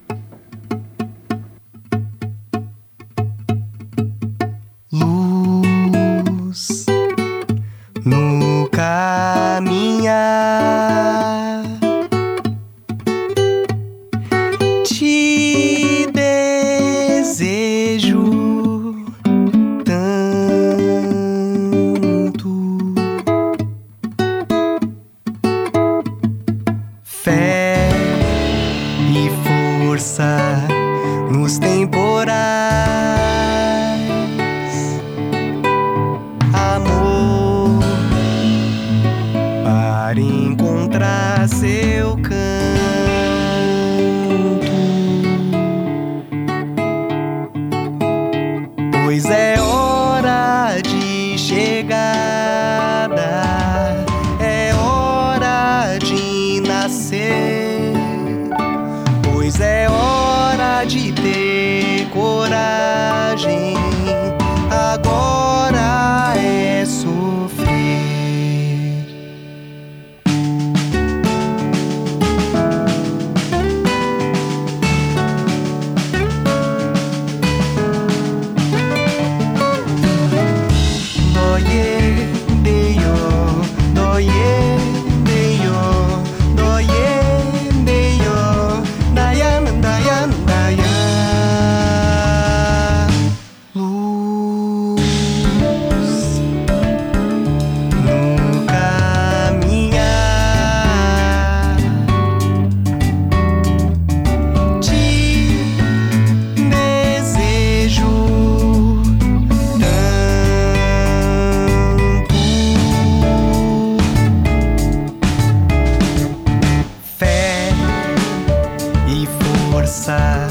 Força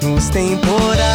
nos temporais,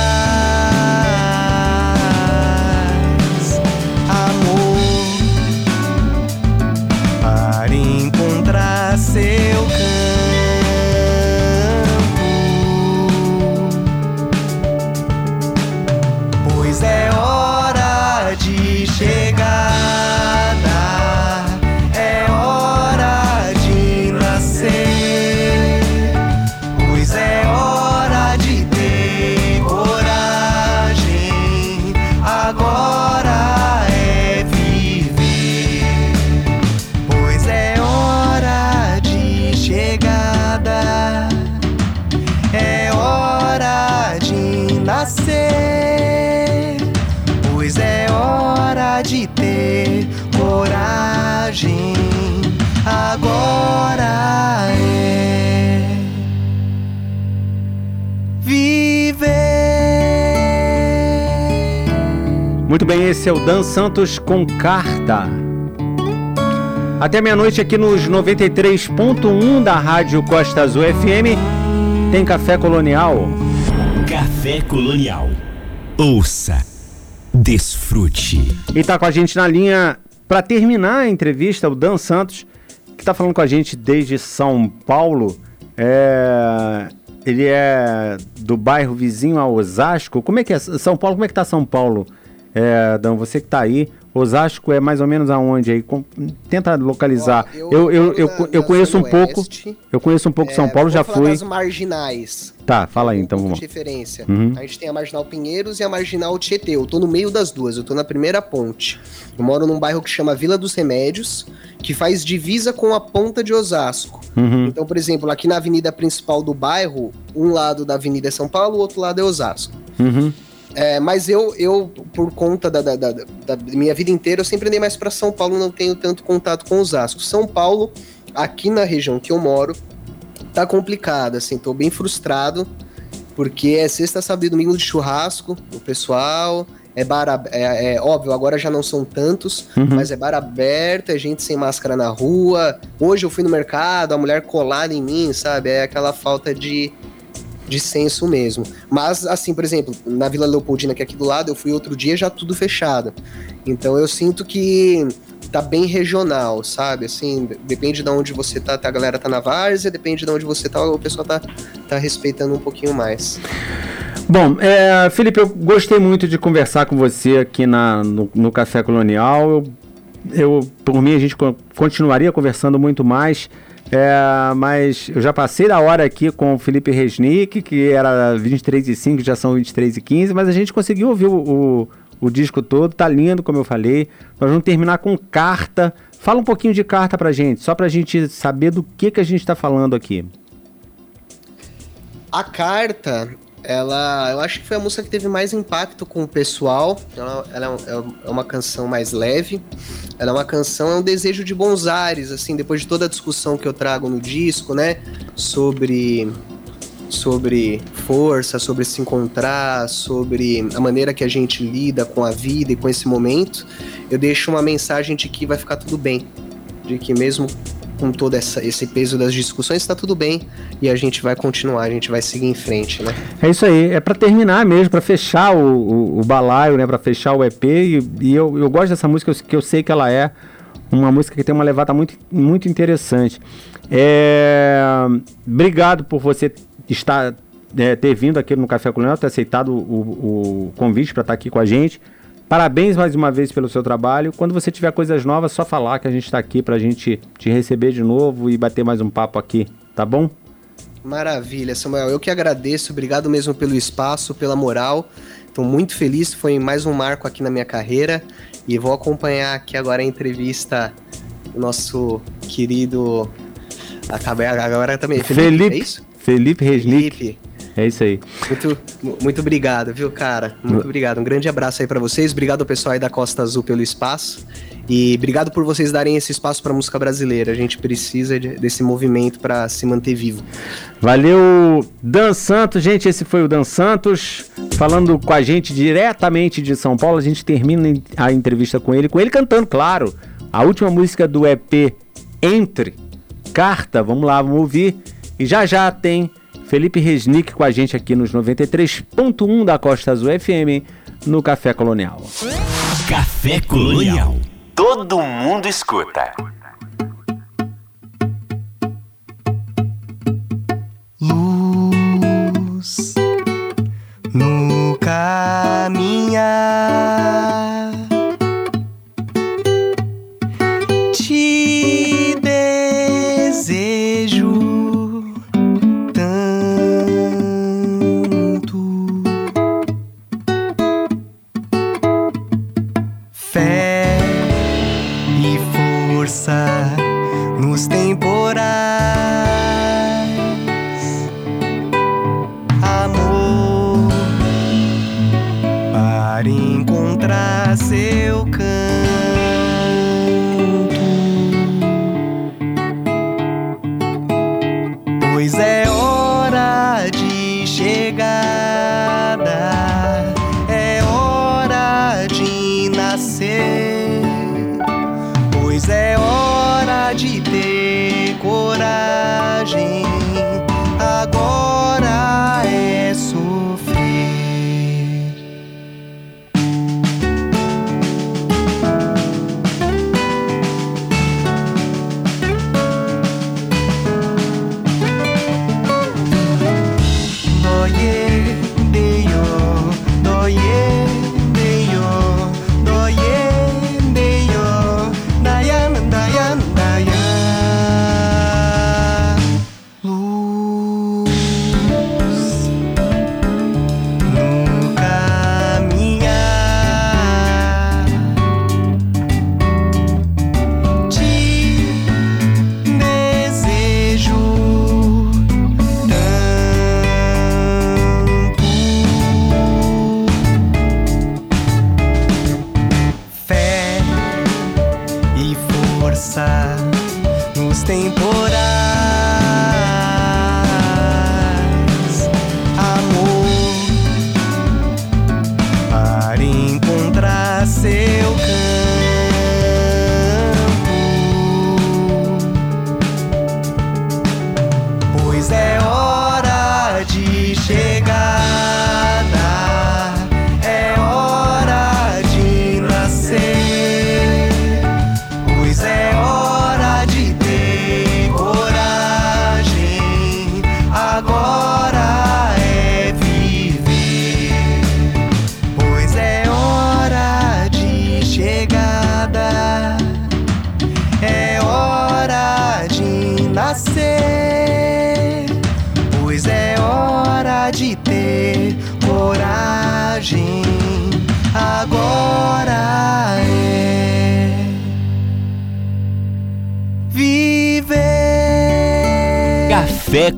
É o Dan Santos com carta. Até meia-noite aqui nos 93.1 da Rádio Costa Azul FM tem café colonial. Café Colonial. Ouça, desfrute. E tá com a gente na linha para terminar a entrevista o Dan Santos, que tá falando com a gente desde São Paulo. É, ele é do bairro vizinho a Osasco. Como é que é São Paulo? Como é que tá São Paulo? É, Dan, você que tá aí, Osasco é mais ou menos aonde aí? Com- tenta localizar. Ó, eu, eu, moro eu, na- eu conheço um pouco. Eu conheço um pouco São É, Paulo, já fui. das marginais. Tá, fala aí Um então, vamos. de referência. Uhum. A gente tem a Marginal Pinheiros e a Marginal Tietê. Eu tô no meio das duas, eu tô na primeira ponte. Eu moro num bairro que chama Vila dos Remédios, que faz divisa com a ponta de Osasco. Uhum. Então, por exemplo, aqui na avenida principal do bairro, um lado da avenida é São Paulo, o outro lado é Osasco. Uhum. É, mas eu, eu, por conta da, da, da- da minha vida inteira, eu sempre andei mais para São Paulo, não tenho tanto contato com Osasco. São Paulo, aqui na região que eu moro, tá complicado, assim, tô bem frustrado, porque é sexta, sábado e domingo de churrasco, o pessoal, é bar, é, é óbvio, agora já não são tantos, Uhum. mas é bar aberto, é gente sem máscara na rua. Hoje eu fui no mercado, a mulher colada em mim, sabe? É aquela falta de, de senso mesmo. Mas, assim, por exemplo, na Vila Leopoldina, que é aqui do lado, eu fui outro dia já tudo fechado. Então eu sinto que tá bem regional, sabe? Assim, de- depende de onde você tá, a galera tá na várzea, depende de onde você tá, o pessoal tá, tá respeitando um pouquinho mais. Bom, é, Felipe, eu gostei muito de conversar com você aqui na, no, no Café Colonial. Eu, eu, por mim, a gente co- continuaria conversando muito mais. É, mas eu já passei da hora aqui com o Felipe Resnick, que era 23 e 5, já são 23 e 15, mas a gente conseguiu ouvir o, o, o disco todo, tá lindo, como eu falei. Nós vamos terminar com carta. Fala um pouquinho de carta pra gente, só pra gente saber do que, que a gente tá falando aqui. A carta, ela, eu acho que foi a música que teve mais impacto com o pessoal. Ela, ela é, é uma canção mais leve. Ela é uma canção, é um desejo de bons ares, assim, depois de toda a discussão que eu trago no disco, né? Sobre sobre força, sobre se encontrar, sobre a maneira que a gente lida com a vida e com esse momento, eu deixo uma mensagem de que vai ficar tudo bem, de que mesmo com todo essa, esse peso das discussões, está tudo bem e a gente vai continuar, a gente vai seguir em frente, né? É isso aí, é para terminar mesmo, para fechar o, o, o, balaio, né? Para fechar o EP e, e, eu, eu gosto dessa música, que eu sei que ela é uma música que tem uma levada muito, muito interessante. É, obrigado por você estar é, ter vindo aqui no Café Colonial, ter aceitado o, o convite para estar aqui com a gente. Parabéns mais uma vez pelo seu trabalho. Quando você tiver coisas novas, só falar que a gente está aqui para a gente te receber de novo e bater mais um papo aqui, tá bom? Maravilha, Samuel. Eu que agradeço. Obrigado mesmo pelo espaço, pela moral. Estou muito feliz. Foi mais um marco aqui na minha carreira. E vou acompanhar aqui agora a entrevista do nosso querido. Acabei agora também. Felipe, Felipe, é isso? Felipe Resnick. Felipe. É isso aí. Muito, muito obrigado, viu, cara? Muito obrigado. Um grande abraço aí para vocês. Obrigado ao pessoal aí da Costa Azul pelo espaço. E obrigado por vocês darem esse espaço para música brasileira. A gente precisa de, desse movimento para se manter vivo. Valeu, Dan Santos. Gente, esse foi o Dan Santos falando com a gente diretamente de São Paulo. A gente termina a entrevista com ele, com ele cantando, claro, a última música do EP Entre Carta. Vamos lá, vamos ouvir. E já já tem Felipe Resnick com a gente aqui nos 93.1 da Costa Azul FM no Café Colonial. Café Colonial. Todo mundo escuta. Luz no caminhar.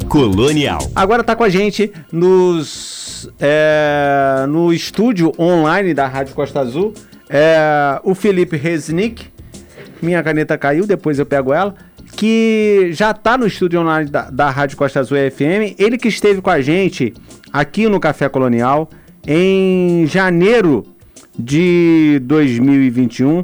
Colonial. Agora tá com a gente nos, é, no estúdio online da Rádio Costa Azul é, o Felipe Resnick. Minha caneta caiu, depois eu pego ela. Que já tá no estúdio online da, da Rádio Costa Azul FM. Ele que esteve com a gente aqui no Café Colonial em janeiro de 2021.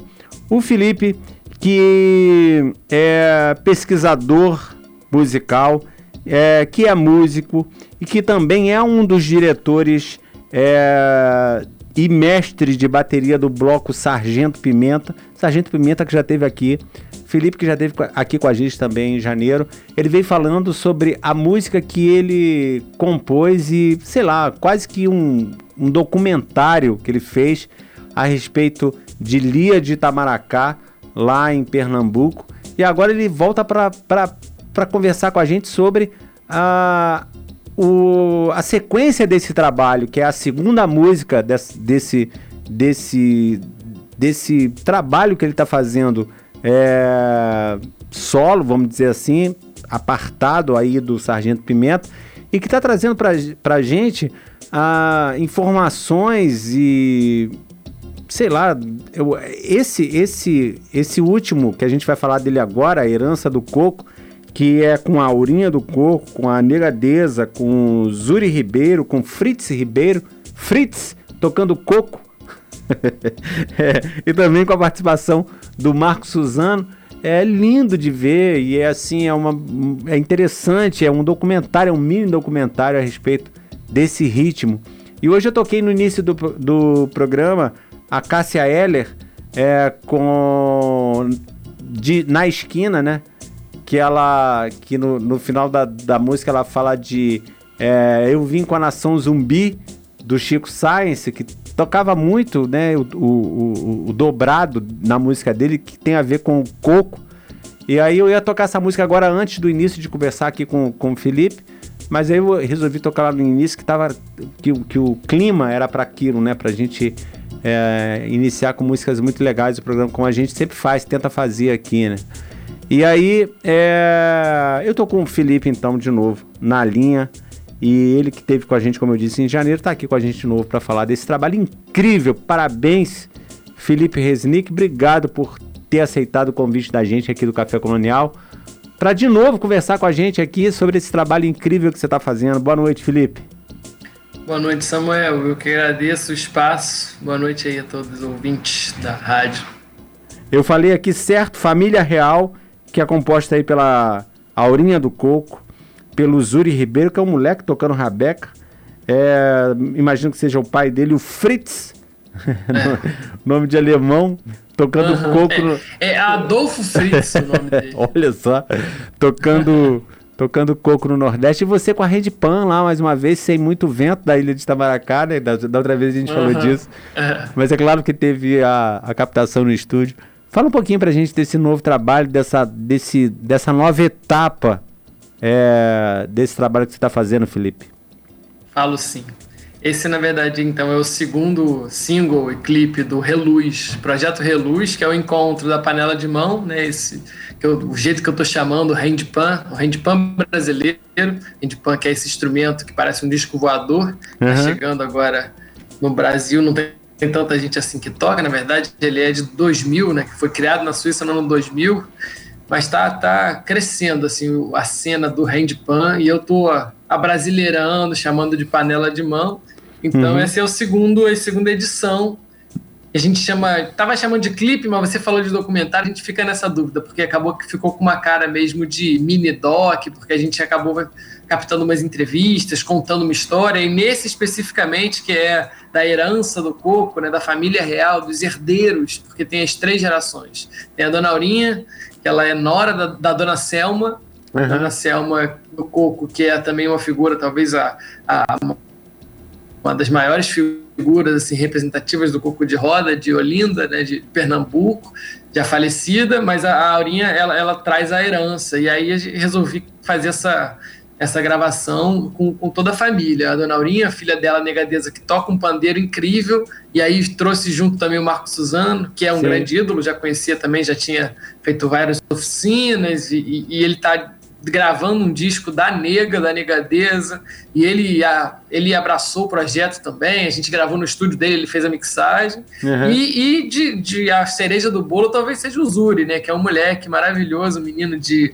O Felipe, que é pesquisador musical, é, que é músico e que também é um dos diretores é, e mestre de bateria do bloco Sargento Pimenta. Sargento Pimenta que já teve aqui. Felipe que já teve aqui com a gente também em janeiro. Ele veio falando sobre a música que ele compôs e, sei lá, quase que um, um documentário que ele fez a respeito de Lia de Itamaracá, lá em Pernambuco. E agora ele volta para conversar com a gente sobre a, o, a sequência desse trabalho, que é a segunda música desse, desse, desse, desse trabalho que ele está fazendo é, solo, vamos dizer assim, apartado aí do Sargento Pimenta, e que está trazendo para a gente ah, informações e sei lá, eu, esse, esse, esse último que a gente vai falar dele agora, a herança do coco, que é com a Aurinha do Coco, com a Negadeza, com Zuri Ribeiro, com Fritz Ribeiro, Fritz tocando coco, é, e também com a participação do Marco Suzano. É lindo de ver e é assim, é, uma, é interessante, é um documentário, é um mini documentário a respeito desse ritmo. E hoje eu toquei no início do, do programa a Cássia Eller é, com de, na esquina, né? Que ela que no, no final da, da música ela fala de é, eu vim com a nação zumbi do Chico Science que tocava muito né o, o, o, dobrado na música dele que tem a ver com o coco. E aí eu ia tocar essa música agora antes do início de conversar aqui com, com o Felipe mas aí eu resolvi tocar lá no início que tava que, que o clima era para aquilo né pra gente é, iniciar com músicas muito legais o programa como a gente sempre faz tenta fazer aqui né e aí, é... eu tô com o Felipe então de novo na linha. E ele que teve com a gente, como eu disse, em janeiro, tá aqui com a gente de novo para falar desse trabalho incrível. Parabéns, Felipe Resnick. Obrigado por ter aceitado o convite da gente aqui do Café Colonial. Para de novo conversar com a gente aqui sobre esse trabalho incrível que você está fazendo. Boa noite, Felipe. Boa noite, Samuel. Eu que agradeço o espaço. Boa noite aí a todos os ouvintes da rádio. Eu falei aqui certo, família real que é composta aí pela Aurinha do Coco, pelo Zuri Ribeiro, que é um moleque tocando rabeca. É, imagino que seja o pai dele, o Fritz, é. nome de alemão, tocando uhum, coco. No... É, é, Adolfo Fritz o nome dele. Olha só, tocando, tocando coco no Nordeste. E você com a Rede Pan lá, mais uma vez, sem muito vento da ilha de Itamaracá, né? Da, da outra vez a gente uhum. falou disso. É. Mas é claro que teve a, a captação no estúdio. Fala um pouquinho pra gente desse novo trabalho, dessa, desse, dessa nova etapa é, desse trabalho que você está fazendo, Felipe. Falo sim. Esse, na verdade, então, é o segundo single e clipe do Reluz, Projeto Reluz, que é o encontro da panela de mão, né? Esse, eu, o jeito que eu estou chamando o handpan, o handpan brasileiro, handpan que é esse instrumento que parece um disco voador, uhum. tá chegando agora no Brasil, não tem tem tanta gente assim que toca, na verdade, ele é de 2000, né, que foi criado na Suíça no ano 2000, mas tá, tá crescendo assim a cena do handpan e eu tô abrasileirando, chamando de panela de mão. Então uhum. esse é o segundo, a segunda edição. A gente chama, tava chamando de clipe, mas você falou de documentário, a gente fica nessa dúvida, porque acabou que ficou com uma cara mesmo de mini doc, porque a gente acabou captando umas entrevistas, contando uma história, e nesse especificamente, que é da herança do coco, né, da família real, dos herdeiros, porque tem as três gerações. Tem a Dona Aurinha, que ela é nora da, da Dona Selma, uhum. Dona Selma do Coco, que é também uma figura, talvez a, a uma das maiores figuras assim, representativas do coco de roda de Olinda, né, de Pernambuco, já falecida, mas a, a Aurinha ela, ela traz a herança. E aí resolvi fazer essa, essa gravação com, com, toda a família. A dona Aurinha, a filha dela, a Negadeza, que toca um pandeiro incrível, e aí trouxe junto também o Marco Suzano, que é um Sim. grande ídolo, já conhecia também, já tinha feito várias oficinas, e, e ele está gravando um disco da Nega, da Negadeza, e ele, a, ele abraçou o projeto também, a gente gravou no estúdio dele, ele fez a mixagem, uhum. e, e de, de, a cereja do bolo talvez seja o Zuri, né, que é um moleque maravilhoso, um menino de,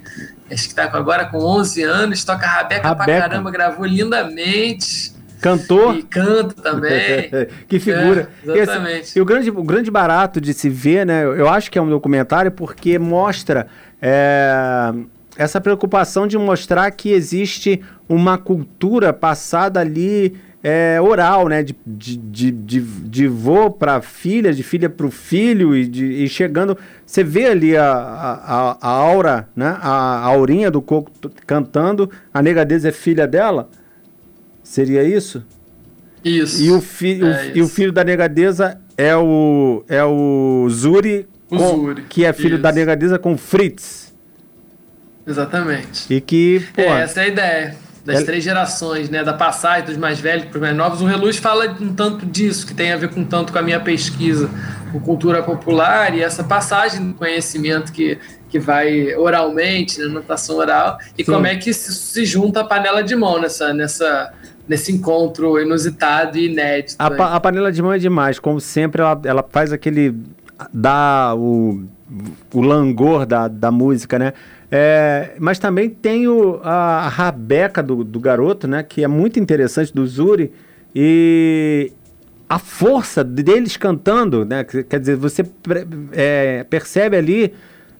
acho que está agora com 11 anos, toca rabeca, rabeca. pra caramba, gravou lindamente, Cantor. E canta também. que figura. É, exatamente. E, assim, e, o, grande, o grande barato de se ver, né? Eu acho que é um documentário porque mostra é, essa preocupação de mostrar que existe uma cultura passada ali é, oral, né? De, de, de, de, de vô para filha, de filha para o filho e, de, e chegando. Você vê ali a, a, a aura, né? A, a aurinha do coco cantando. A negadeza é filha dela. Seria isso? Isso. E o, fi, é o. E o filho da negadeza é o, é o Zuri, o com, Zuri. que é filho isso. da negadeza com Fritz. Exatamente. E que, pô, é, essa é a ideia das três gerações, né? Da passagem dos mais velhos para os mais novos. O Reluz fala um tanto disso, que tem a ver com tanto com a minha pesquisa com cultura popular e essa passagem do conhecimento que, que vai oralmente, na né? notação oral, e Sim. como é que se, se junta a panela de mão nessa, nessa, nesse encontro inusitado e inédito. A, pa, a, panela de mão é demais, como sempre, ela, ela faz aquele. dá o, o langor da, da música, né? É, mas também tem o, a, a rabeca do, do garoto, né? Que é muito interessante, do Zuri. E a força deles cantando, né? Quer dizer, você é, percebe ali,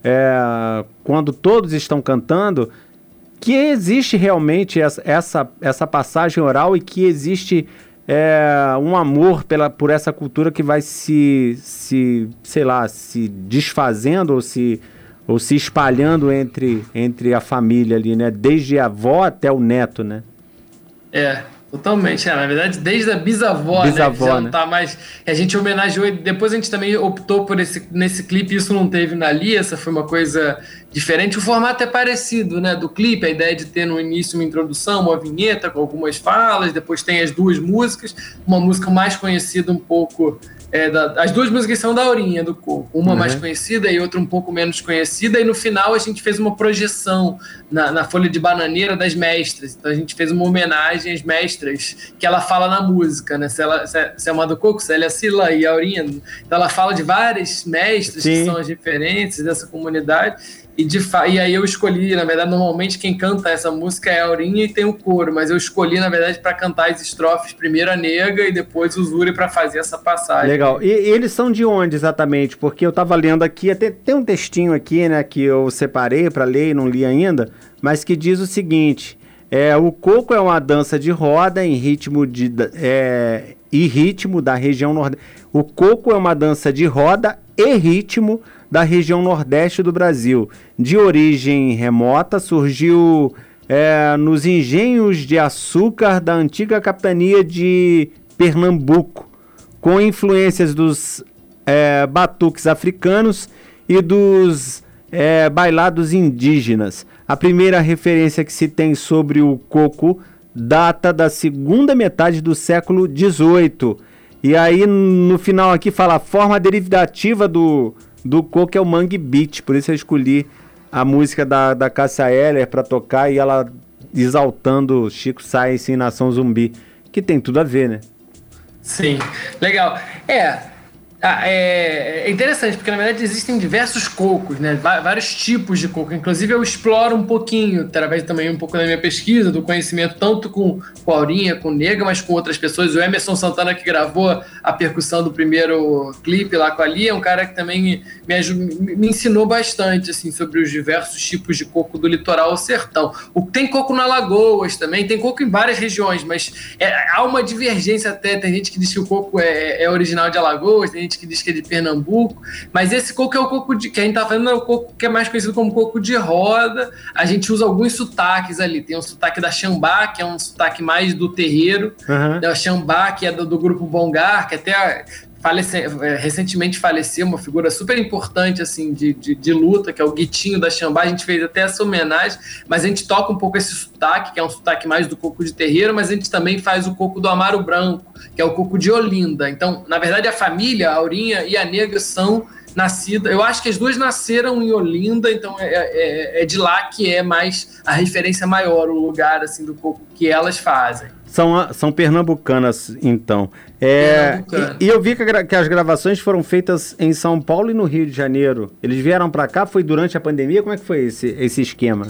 é, quando todos estão cantando, que existe realmente essa, essa, passagem oral e que existe é, um amor pela, por essa cultura que vai se, se, sei lá, se desfazendo ou se, ou se espalhando entre, entre a família ali, né? Desde a avó até o neto, né? É, Totalmente, é, na verdade, desde a bisavó, bisavó né? Que já não tá mais. A gente homenageou, depois a gente também optou por esse nesse clipe, isso não teve na Lia, essa foi uma coisa diferente. O formato é parecido, né? Do clipe, a ideia de ter no início uma introdução, uma vinheta com algumas falas, depois tem as duas músicas, uma música mais conhecida um pouco é, da, as duas músicas são da Aurinha do Coco, uma uhum. mais conhecida e outra um pouco menos conhecida, e no final a gente fez uma projeção na, na, folha de bananeira das mestras. Então a gente fez uma homenagem às mestras que ela fala na música, né? Se, ela, se, é, se é uma do Coco, se ela é Sila e Aurinha. Então ela fala de várias mestras Sim. que são as referências dessa comunidade. E, de e aí eu escolhi, na verdade, normalmente quem canta essa música é a Aurinha e tem o coro, mas eu escolhi, na verdade, para cantar as estrofes, primeiro a Nega e depois o Zuri para fazer essa passagem. Legal. E, e, eles são de onde exatamente? Porque eu estava lendo aqui, até tem um textinho aqui, né, que eu separei para ler e não li ainda, mas que diz o seguinte: é, o coco é uma dança de roda em ritmo de é, e ritmo da região nordeste. O coco é uma dança de roda e ritmo da região nordeste do Brasil. De origem remota, surgiu é, nos engenhos de açúcar da antiga capitania de Pernambuco, com influências dos é, batuques africanos e dos é, bailados indígenas. A primeira referência que se tem sobre o coco data da segunda metade do século XVIII. E aí no final aqui fala a forma derivativa do, do coco é o Mangue Beat, por isso eu escolhi a música da, da Cássia Eller para tocar e ela exaltando Chico Science em Nação Zumbi, que tem tudo a ver, né? Sim, legal. É, ah, é, é, interessante, porque na verdade existem diversos cocos, né? vários tipos de coco. Inclusive, eu exploro um pouquinho, através também um pouco da minha pesquisa, do conhecimento, tanto com, com a Aurinha, com o Nega, mas com outras pessoas. O Emerson Santana, que gravou a percussão do primeiro clipe lá com a Lia, é um cara que também me, ajudou, me ensinou bastante assim, sobre os diversos tipos de coco do litoral ao sertão. O, tem coco na Lagoas também, tem coco em várias regiões, mas é, há uma divergência até. Tem gente que diz que o coco é, é original de Alagoas, tem gente que diz que é de Pernambuco, mas esse coco é o coco de, que a gente tá falando, é o coco que é mais conhecido como coco de roda. A gente usa alguns sotaques ali. Tem o sotaque da Xambá, que é um sotaque mais do terreiro, uhum. da Xambá, que é do, do grupo Bongar, que até falece, é, recentemente faleceu uma figura super importante assim de, de, de, luta, que é o Guitinho da Xambá. A gente fez até essa homenagem, mas a gente toca um pouco esse sotaque, que é um sotaque mais do coco de terreiro, mas a gente também faz o coco do Amaro Branco, que é o coco de Olinda. Então, na verdade, a família, a Aurinha e a Nega são nascida. Eu acho que as duas nasceram em Olinda, então é, é, é de lá que é mais a referência maior, o lugar assim do coco que elas fazem. São, são pernambucanas, então. É, e, e, eu vi que, que, as gravações foram feitas em São Paulo e no Rio de Janeiro. Eles vieram para cá, foi durante a pandemia? Como é que foi esse, esse esquema?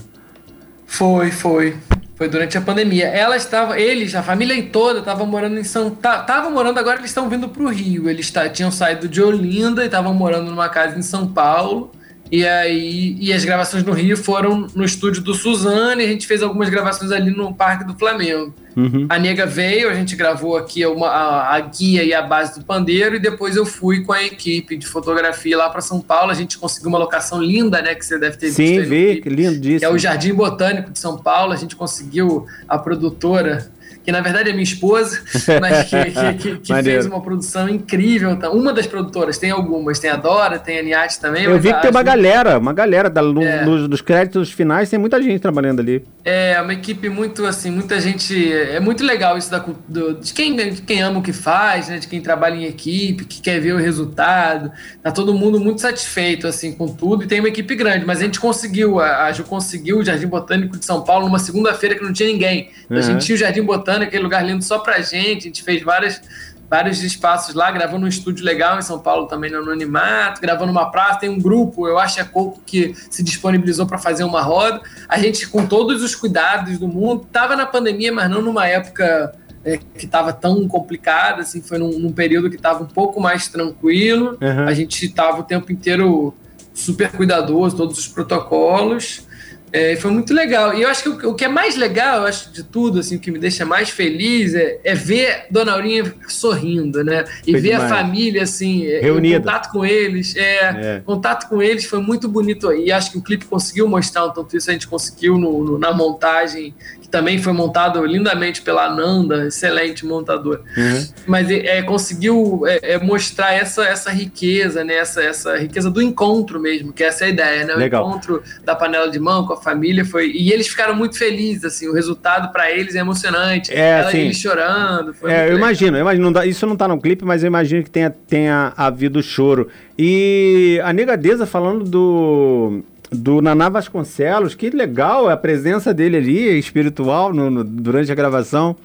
Foi, foi. Foi durante a pandemia. Ela estava, eles, a família toda, estava morando em São Tava morando, agora eles estão vindo para o Rio. Eles tinham saído de Olinda e estavam morando numa casa em São Paulo. E aí e as gravações no Rio foram no estúdio do Suzane, a gente fez algumas gravações ali no Parque do Flamengo. Uhum. A Nega veio, a gente gravou aqui uma, a, a, guia e a base do pandeiro, e depois eu fui com a equipe de fotografia lá para São Paulo. A gente conseguiu uma locação linda, né? Que você deve ter Sim, visto. Sim, vi, que lindo disso. É o Jardim Botânico de São Paulo. A gente conseguiu a produtora que na verdade é minha esposa, mas que, que, que, fez uma produção incrível. Tá? Uma das produtoras, tem algumas, tem a Dora, tem a Niat também. Eu vi que tem uma galera, uma galera da, no, é. nos, dos créditos finais, tem muita gente trabalhando ali. É, uma equipe muito, assim, muita gente. É muito legal isso da, do, de, quem, de quem ama o que faz, né? De quem trabalha em equipe, que quer ver o resultado. Tá todo mundo muito satisfeito, assim, com tudo, e tem uma equipe grande, mas a gente conseguiu, a, a Ju conseguiu o Jardim Botânico de São Paulo numa segunda-feira que não tinha ninguém. Então, uhum. A gente tinha o Jardim Botânico aquele lugar lindo só pra gente. A gente fez várias, vários espaços lá, gravando um estúdio legal em São Paulo também no Anonimato, gravando uma praça. Tem um grupo, eu acho que é Coco, que se disponibilizou para fazer uma roda. A gente, com todos os cuidados do mundo, tava na pandemia, mas não numa época é, que estava tão complicada, assim, foi num, num período que estava um pouco mais tranquilo. Uhum. A gente estava o tempo inteiro super cuidadoso, todos os protocolos. É, foi muito legal. E eu acho que o, o, que é mais legal, eu acho, de tudo, assim, o que me deixa mais feliz é, é ver Dona Aurinha sorrindo, né? E foi ver demais. a família, assim, é, reunida. Contato com eles. É, é, Contato com eles foi muito bonito. E acho que o clipe conseguiu mostrar um tanto isso, a gente conseguiu no, no, na montagem também foi montado lindamente pela Nanda, excelente montador. Uhum. Mas é, conseguiu é, é, mostrar essa, essa riqueza, né? essa, essa riqueza do encontro mesmo, que essa é a ideia, né? O Legal. encontro da panela de mão com a família foi. E eles ficaram muito felizes, assim, o resultado para eles é emocionante. É, Ela, assim, eles chorando. é, eu imagino, eu imagino, dá, isso não tá no clipe, mas eu imagino que tenha, tenha havido choro. E a negadeza falando do do Naná Vasconcelos. Que legal a presença dele ali, espiritual, no, no, durante a gravação.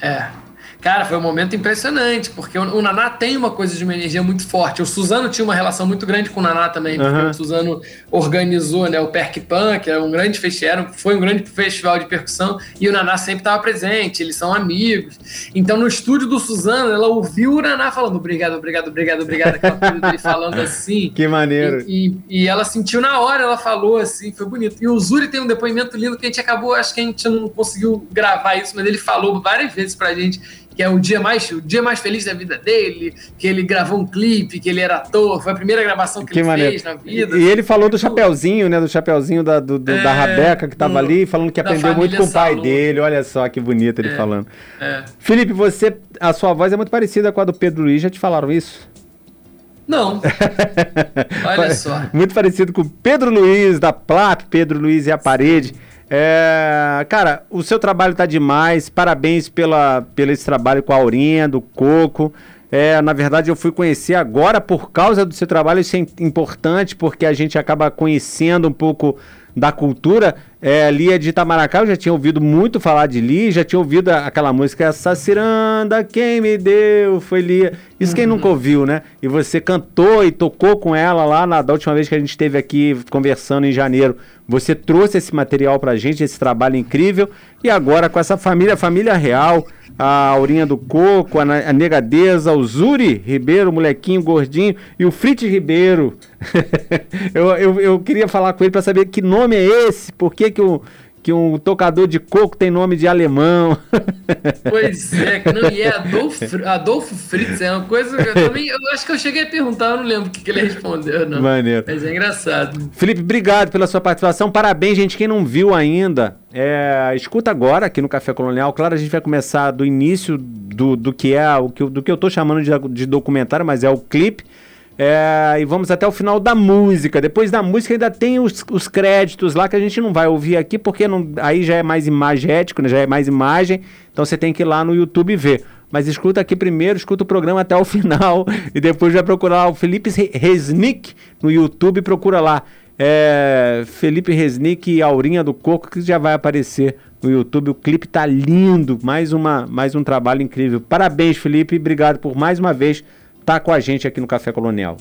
É. Cara, foi um momento impressionante, porque o, o, Naná tem uma coisa de uma energia muito forte. O Suzano tinha uma relação muito grande com o Naná também, porque uhum. o Suzano organizou né, o Perk Pan, que é um grande festival, foi um grande festival de percussão, e o Naná sempre estava presente, eles são amigos. Então, no estúdio do Suzano, ela ouviu o Naná falando obrigado, obrigado, obrigado, obrigado, aquela coisa dele falando assim. Que maneiro. E, e, e, ela sentiu na hora, ela falou assim, foi bonito. E o Zuri tem um depoimento lindo que a gente acabou, acho que a gente não conseguiu gravar isso, mas ele falou várias vezes pra gente que é o dia mais o dia mais feliz da vida dele, que ele gravou um clipe, que ele era ator, foi a primeira gravação que, que ele maneiro. fez na vida. E, e ele falou do chapeuzinho, né, do chapeuzinho da, do, do, é, da Rabeca que estava ali, falando que aprendeu muito com o pai Salou. dele, olha só que bonito ele é, falando. É. Felipe, você, a sua voz é muito parecida com a do Pedro Luiz, já te falaram isso? Não. Olha só. Muito parecido com Pedro Luiz, da Plato, Pedro Luiz e a Parede. É, cara, o seu trabalho tá demais. Parabéns pela, pelo esse trabalho com a Aurinha, do Coco. É, na verdade, eu fui conhecer agora por causa do seu trabalho. Isso é importante porque a gente acaba conhecendo um pouco da cultura, é, Lia de Itamaracá, eu já tinha ouvido muito falar de Lia, já tinha ouvido aquela música, essa ciranda, quem me deu, foi Lia. Isso uhum. quem nunca ouviu, né? E você cantou e tocou com ela lá na da última vez que a gente esteve aqui conversando em janeiro. Você trouxe esse material pra gente, esse trabalho incrível. E agora com essa família, família real, a Aurinha do Coco, a, a Negadeza, o Zuri Ribeiro, o molequinho gordinho, e o Fritz Ribeiro. eu, eu, eu, queria falar com ele para saber que nome é esse, por que, que o que um tocador de coco tem nome de alemão. Pois é, não, e é Adolfo, Adolfo Fritz, é uma coisa que eu também, eu acho que eu cheguei a perguntar, eu não lembro o que, que ele respondeu, não. Maneiro. Mas é engraçado. Felipe, obrigado pela sua participação, parabéns, gente, quem não viu ainda, é, escuta agora aqui no Café Colonial, claro, a gente vai começar do início do, do que é, o que, do que eu tô chamando de, de documentário, mas é o clipe, é, e vamos até o final da música. Depois da música ainda tem os, os créditos lá que a gente não vai ouvir aqui, porque não, aí já é mais imagético, né? já é mais imagem. Então você tem que ir lá no YouTube ver. mas escuta aqui primeiro, escuta o programa até o final e depois vai procurar o Felipe Resnick no YouTube, procura lá. É, Felipe Resnick e Aurinha do Coco, que já vai aparecer no YouTube. O clipe tá lindo, mais, uma, mais um trabalho incrível. Parabéns, Felipe, obrigado por mais uma vez estar tá com a gente aqui no Café Colonial.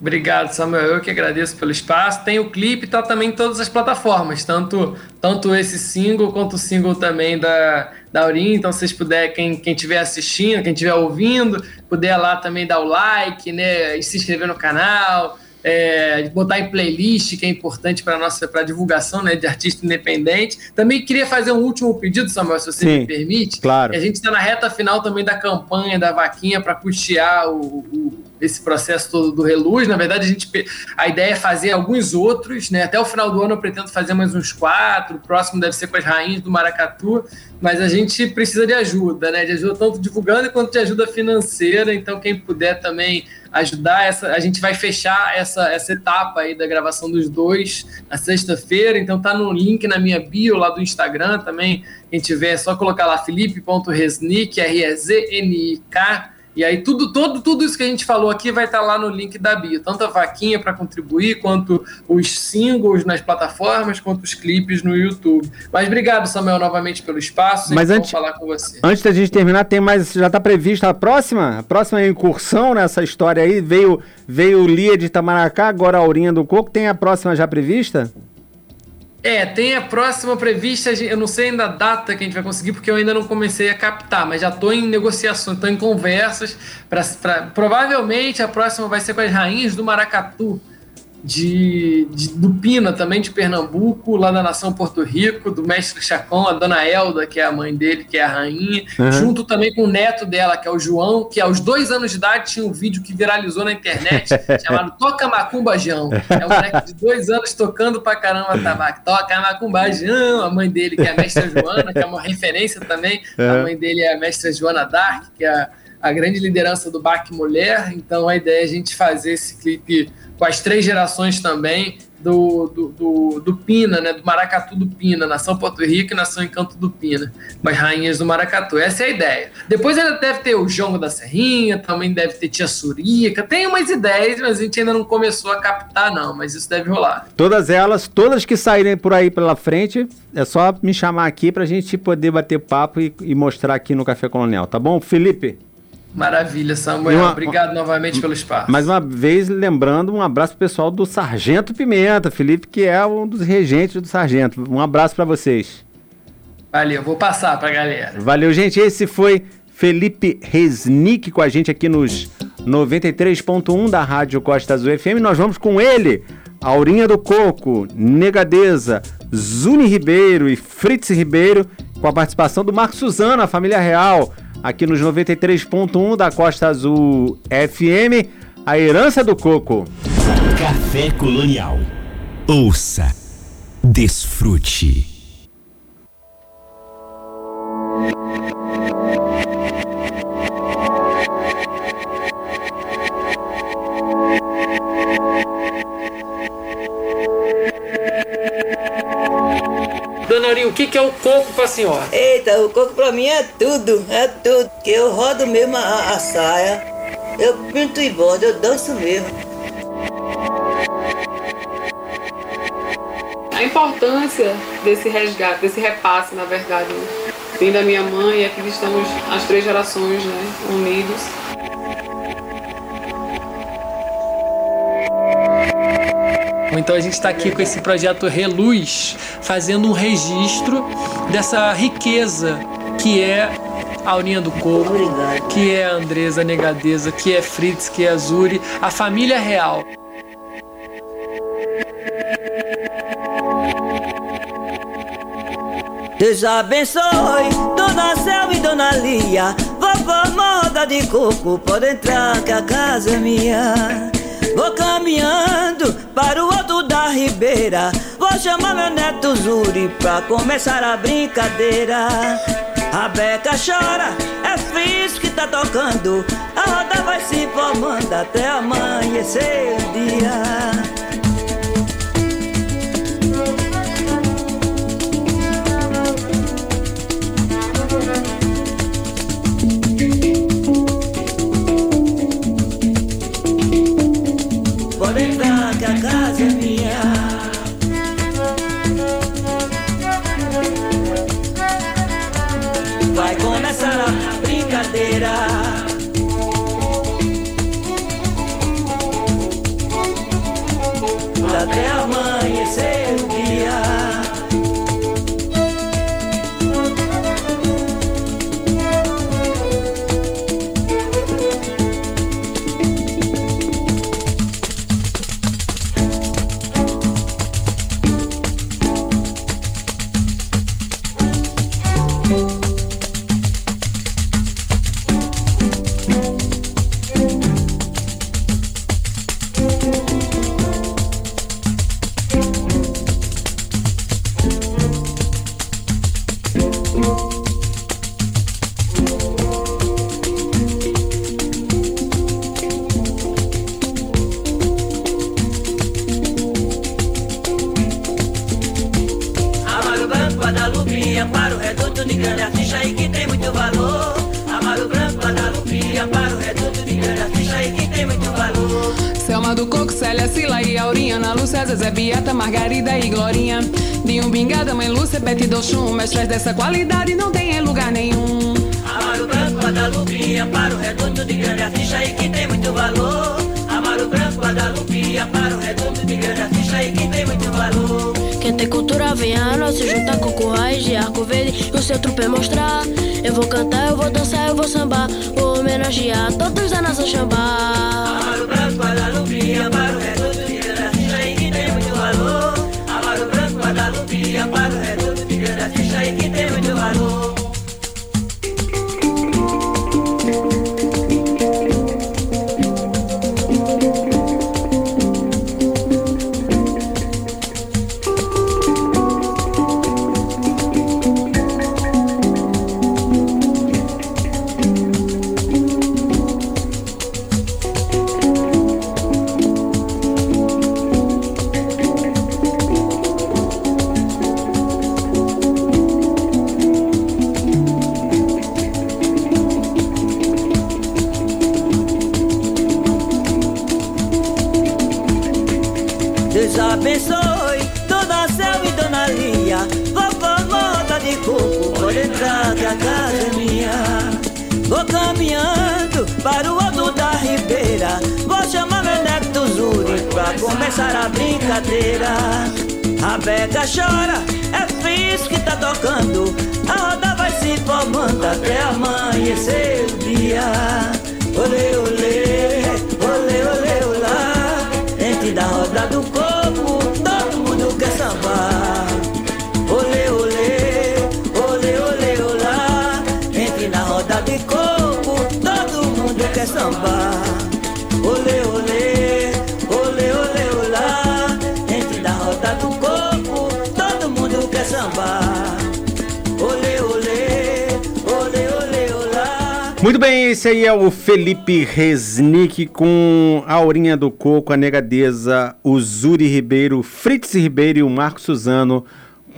Obrigado, Samuel. Eu que agradeço pelo espaço. Tem o clipe, tá também em todas as plataformas, tanto, tanto esse single quanto o single também da, da Aurim. Então, se vocês quem, quem estiver assistindo, quem estiver ouvindo, puder lá também dar o like, né? E se inscrever no canal. É, botar em playlist, que é importante para nossa pra divulgação né, de artista independente. Também queria fazer um último pedido, Samuel, se você Sim, me permite. Claro. A gente está na reta final também da campanha da vaquinha para custear o, o esse processo todo do Reluz. Na verdade, a, gente, a ideia é fazer alguns outros, né? Até o final do ano eu pretendo fazer mais uns quatro. O próximo deve ser com as rainhas do Maracatu, mas a gente precisa de ajuda, né? De ajuda tanto divulgando quanto de ajuda financeira. Então, quem puder também ajudar, essa, a gente vai fechar essa, essa etapa aí da gravação dos dois na sexta-feira. Então, tá no link na minha bio lá do Instagram também. Quem tiver, é só colocar lá felipe.resnick, R-E-Z-N-I-K e aí tudo, todo, tudo isso que a gente falou aqui vai estar tá lá no link da bio, tanto a vaquinha para contribuir, quanto os singles nas plataformas, quanto os clipes no YouTube. Mas obrigado, Samuel, novamente pelo espaço. Mas antes, falar com você. Antes da gente terminar, tem mais, já está prevista a próxima, a próxima incursão nessa história aí. Veio, veio Lia de Itamaracá, agora a Aurinha do Coco. Tem a próxima já prevista? É, tem a próxima prevista, eu não sei ainda a data que a gente vai conseguir, porque eu ainda não comecei a captar, mas já estou em negociações, estou em conversas. Pra, pra, provavelmente a próxima vai ser com as rainhas do Maracatu de, de, do Pina, também de Pernambuco, lá da nação Porto Rico, do mestre Chacon, a dona Elda, que é a mãe dele, que é a rainha, uhum. junto também com o neto dela, que é o João, que aos dois anos de idade tinha um vídeo que viralizou na internet chamado Toca Macumbajão. É um moleque de dois anos tocando pra caramba tabaco. Toca Macumbajão, a mãe dele, que é a mestra Joana, que é uma referência também. Uhum. A mãe dele é a mestra Joana Dark, que é a, a grande liderança do Bac Mulher. Então a ideia é a gente fazer esse clipe com as três gerações também do, do, do, do, Pina, né? Do Maracatu do Pina, nação Porto Rico e nação Encanto do Pina, as rainhas do Maracatu. Essa é a ideia. Depois ainda deve ter o Jongo da Serrinha, também deve ter Tia Surica, tem umas ideias, mas a gente ainda não começou a captar, não, mas isso deve rolar. Todas elas, todas que saírem por aí pela frente, é só me chamar aqui pra gente poder bater papo e, e mostrar aqui no Café Colonial, tá bom? Felipe? Maravilha, Samuel. Uma, Obrigado novamente pelo espaço. Mais uma vez, lembrando, um abraço pro pessoal do Sargento Pimenta, Felipe, que é um dos regentes do Sargento. Um abraço para vocês. Valeu, vou passar pra galera. Valeu, gente. Esse foi Felipe Resnick com a gente aqui nos 93.1 da Rádio Costa Azul FM. Nós vamos com ele, Aurinha do Coco, Negadeza, Zuni Ribeiro e Fritz Ribeiro, com a participação do Marco Suzano, a família real aqui nos 93.1 da Costa Azul FM, a herança do coco. Café Colonial. Ouça, desfrute. Que, que é o coco pra senhora? Eita, o coco pra mim é tudo, é tudo. Que eu rodo mesmo a, a saia, eu pinto e bordo, eu danço mesmo. A importância desse resgate, desse repasse, na verdade, vem da minha mãe e aqui estamos as três gerações né, unidos. Então a gente está aqui com esse projeto Reluz, fazendo um registro dessa riqueza que é a Aurinha do Coco, que é a Andresa Negadeza, que é Fritz, que é a Zuri, a família real. Deus abençoe Dona Céu e Dona Lia. Vovó moda de coco, pode entrar que a casa é minha. Vou caminhando para o outro da ribeira. Vou chamar meu neto Zuri pra começar a brincadeira. A Beca chora, é Fris que tá tocando. A roda vai se formando até amanhecer o dia. Guadalupe, amparo reduto de grande artista e que tem muito valor. Quem tem cultura vem a nós se juntar com currais de arco verde e o seu trupe mostrar. Eu vou cantar, eu vou dançar, eu vou sambar, vou homenagear todos da nação xambá. Amaro branco, Guadalupe, amparo reduto de grande artista e que tem muito valor. Amaro branco, Guadalupe, amparo reduto de grande artista e que tem muito valor. Muito bem, esse aí é o Felipe Resnick com Aurinha do Coco, a Negadeza, o Zuri Ribeiro, Fritz Ribeiro e o Marco Suzano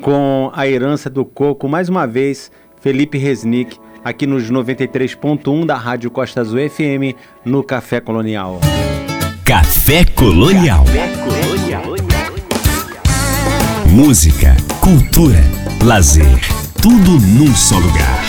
com a herança do coco. Mais uma vez, Felipe Resnick aqui nos 93.1 da Rádio Costa Azul FM no Café Colonial. Café Colonial. Música, cultura, lazer, tudo num só lugar.